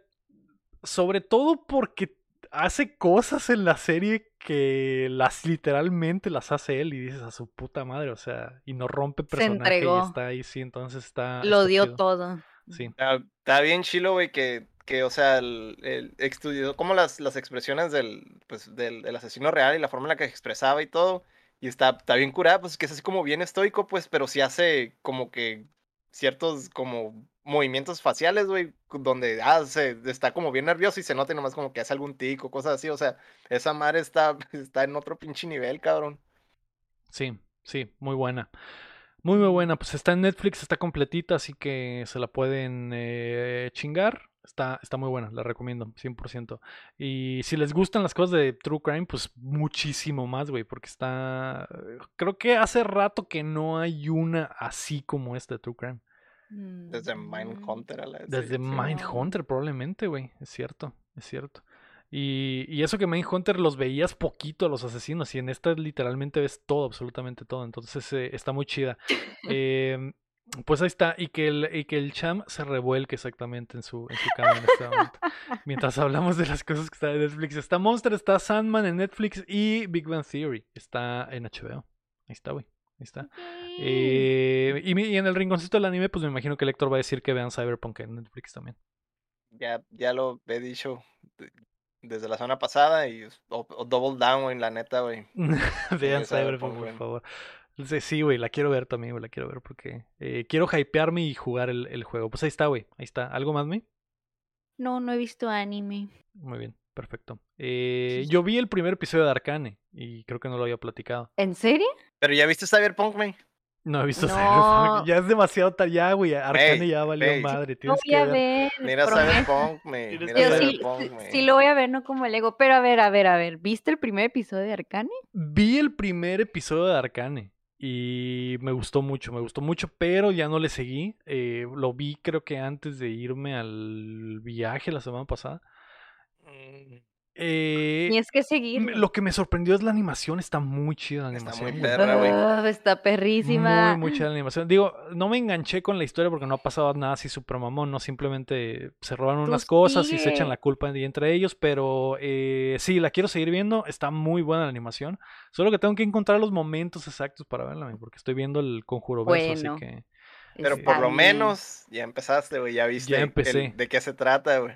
sobre todo porque hace cosas en la serie que las literalmente las hace él y dices a su puta madre, o sea, y no rompe personaje y entregó. está ahí, sí, entonces está. Lo dio chido. todo. Sí. Está, está bien chilo, güey, que, que, o sea, el, el estudió como las, las expresiones del, pues, del, del asesino real y la forma en la que se expresaba y todo. Y está, está bien curada, pues que es así como bien estoico, pues, pero sí hace como que ciertos como movimientos faciales, güey, donde ah, se, está como bien nervioso y se nota nomás como que hace algún tico, cosas así. O sea, esa madre está, está en otro pinche nivel, cabrón. Sí, sí, muy buena. Muy, muy buena. Pues está en Netflix, está completita, así que se la pueden eh, chingar. Está, está muy buena, la recomiendo, 100%. Y si les gustan las cosas de True Crime, pues muchísimo más, güey, porque está... Creo que hace rato que no hay una así como esta de True Crime. Desde Mindhunter a la vez. Desde. Mindhunter, probablemente, güey. Es cierto, es cierto. Y, y eso que Mindhunter los veías poquito a los asesinos, y en esta literalmente ves todo, absolutamente todo. Entonces eh, está muy chida. Em, pues ahí está, y que el, y que el Cham se revuelque exactamente en su, en su cama en este momento. Mientras hablamos de las cosas que está en Netflix. Está Monster, está Sandman en Netflix y Big Bang Theory está en HBO. Ahí está, güey. Ahí está. Eh, y, y en el rinconcito del anime, pues me imagino que el Héctor va a decir que vean Cyberpunk en Netflix también. Ya, ya lo he dicho de- desde la semana pasada y o, o double down, güey, la neta, güey. vean Cyberpunk, Cyberpunk, por favor. Sí, güey, la quiero ver también, güey, la quiero ver porque eh, quiero hypearme y jugar el, el juego. Pues ahí está, güey, ahí está. ¿Algo más, mi? No, no he visto anime. Muy bien, perfecto. Eh, yo vi el primer episodio de Arcane y creo que no lo había platicado. ¿En serio? Pero ya viste Cyberpunk, güey. No he visto No. Cyberpunk, Ya es demasiado tarde, ya, güey. Arcane ya valió madre. Lo Tienes voy que a ver. ver. Mira prometo. Cyberpunk, me. Tienes Mira Yo Cyberpunk, sí lo voy a ver, no como el ego. Pero a ver, a ver, a ver. ¿Viste el primer episodio de Arcane? Vi el primer episodio de Arcane y me gustó mucho, me gustó mucho, pero ya no le seguí. Eh, lo vi creo que antes de irme al viaje la semana pasada. Mm, Eh, Tienes que seguir. me- lo que me sorprendió es la animación, está muy chida la Está animación. muy güey. perra, güey. Ah, está perrísima. Muy, muy chida la animación. Digo, no me enganché con la historia porque no ha pasado nada así super mamón, no simplemente se robaron Tú unas cosas y se echan la culpa de- entre ellos, pero eh, sí, la quiero seguir viendo, está muy buena la animación, solo que tengo que encontrar los momentos exactos para verla, porque estoy viendo el conjuro verso, Bueno. así que Pero Está por lo menos ya empezaste, güey. Ya viste Ya el- de qué se trata, güey.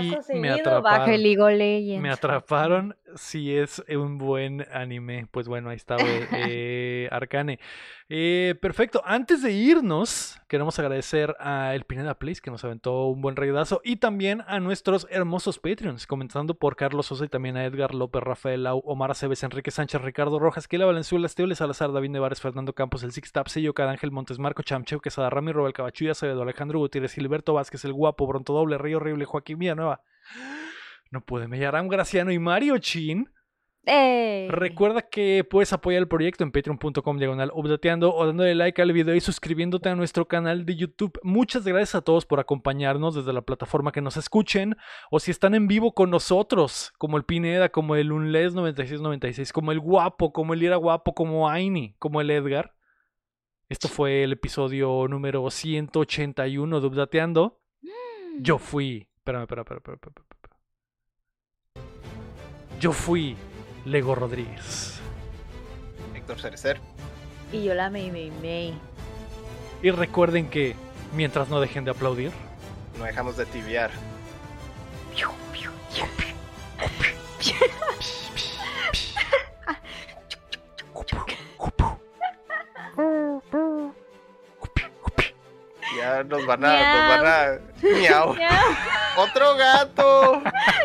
Y Paso me baja atraparon. el League of Legends. me atraparon si es un buen anime. Pues bueno, ahí está, güey, eh, Arcane. Eh, perfecto. Antes de irnos, queremos agradecer a El Pineda Place que nos aventó un buen raidazo y también a nuestros hermosos Patreons, comenzando por Carlos Sosa y también a Edgar López, Rafael Lau, Omar Aceves, Enrique Sánchez, Ricardo Rojas, Kela Valenzuela, Esteble Salazar, David Nevares, Fernando Campos, El Six Tap, Sello Ángel Montes, Marco Chamcheo, Quesada Rami, Robel Cabachuya, Acevedo, Alejandro Gutiérrez, Gilberto Vázquez, El Guapo, Bronto Doble, Río Horrible, Joaquín Villanueva. No puede, Mellaram Graciano y Mario Chin. ¡Ey! Recuerda que puedes apoyar el proyecto en patreon.com diagonal updateando o dándole like al video y suscribiéndote a nuestro canal de YouTube. Muchas gracias a todos por acompañarnos desde la plataforma que nos escuchen o si están en vivo con nosotros, como el Pineda, como el Unles 9696, como el Guapo, como el Ira Guapo, como Aini, como el Edgar. Esto fue el episodio número 181 de Updateando. Mm. Yo fui. Espérame, espérame, espérame, espérame, espérame. Yo fui Lego Rodríguez. Héctor Cerecer. Y yo la me, me, me. Y recuerden que mientras no dejen de aplaudir, No dejamos de tibiar. Ya nos van a. Nos van a. Miau. ¡Otro gato!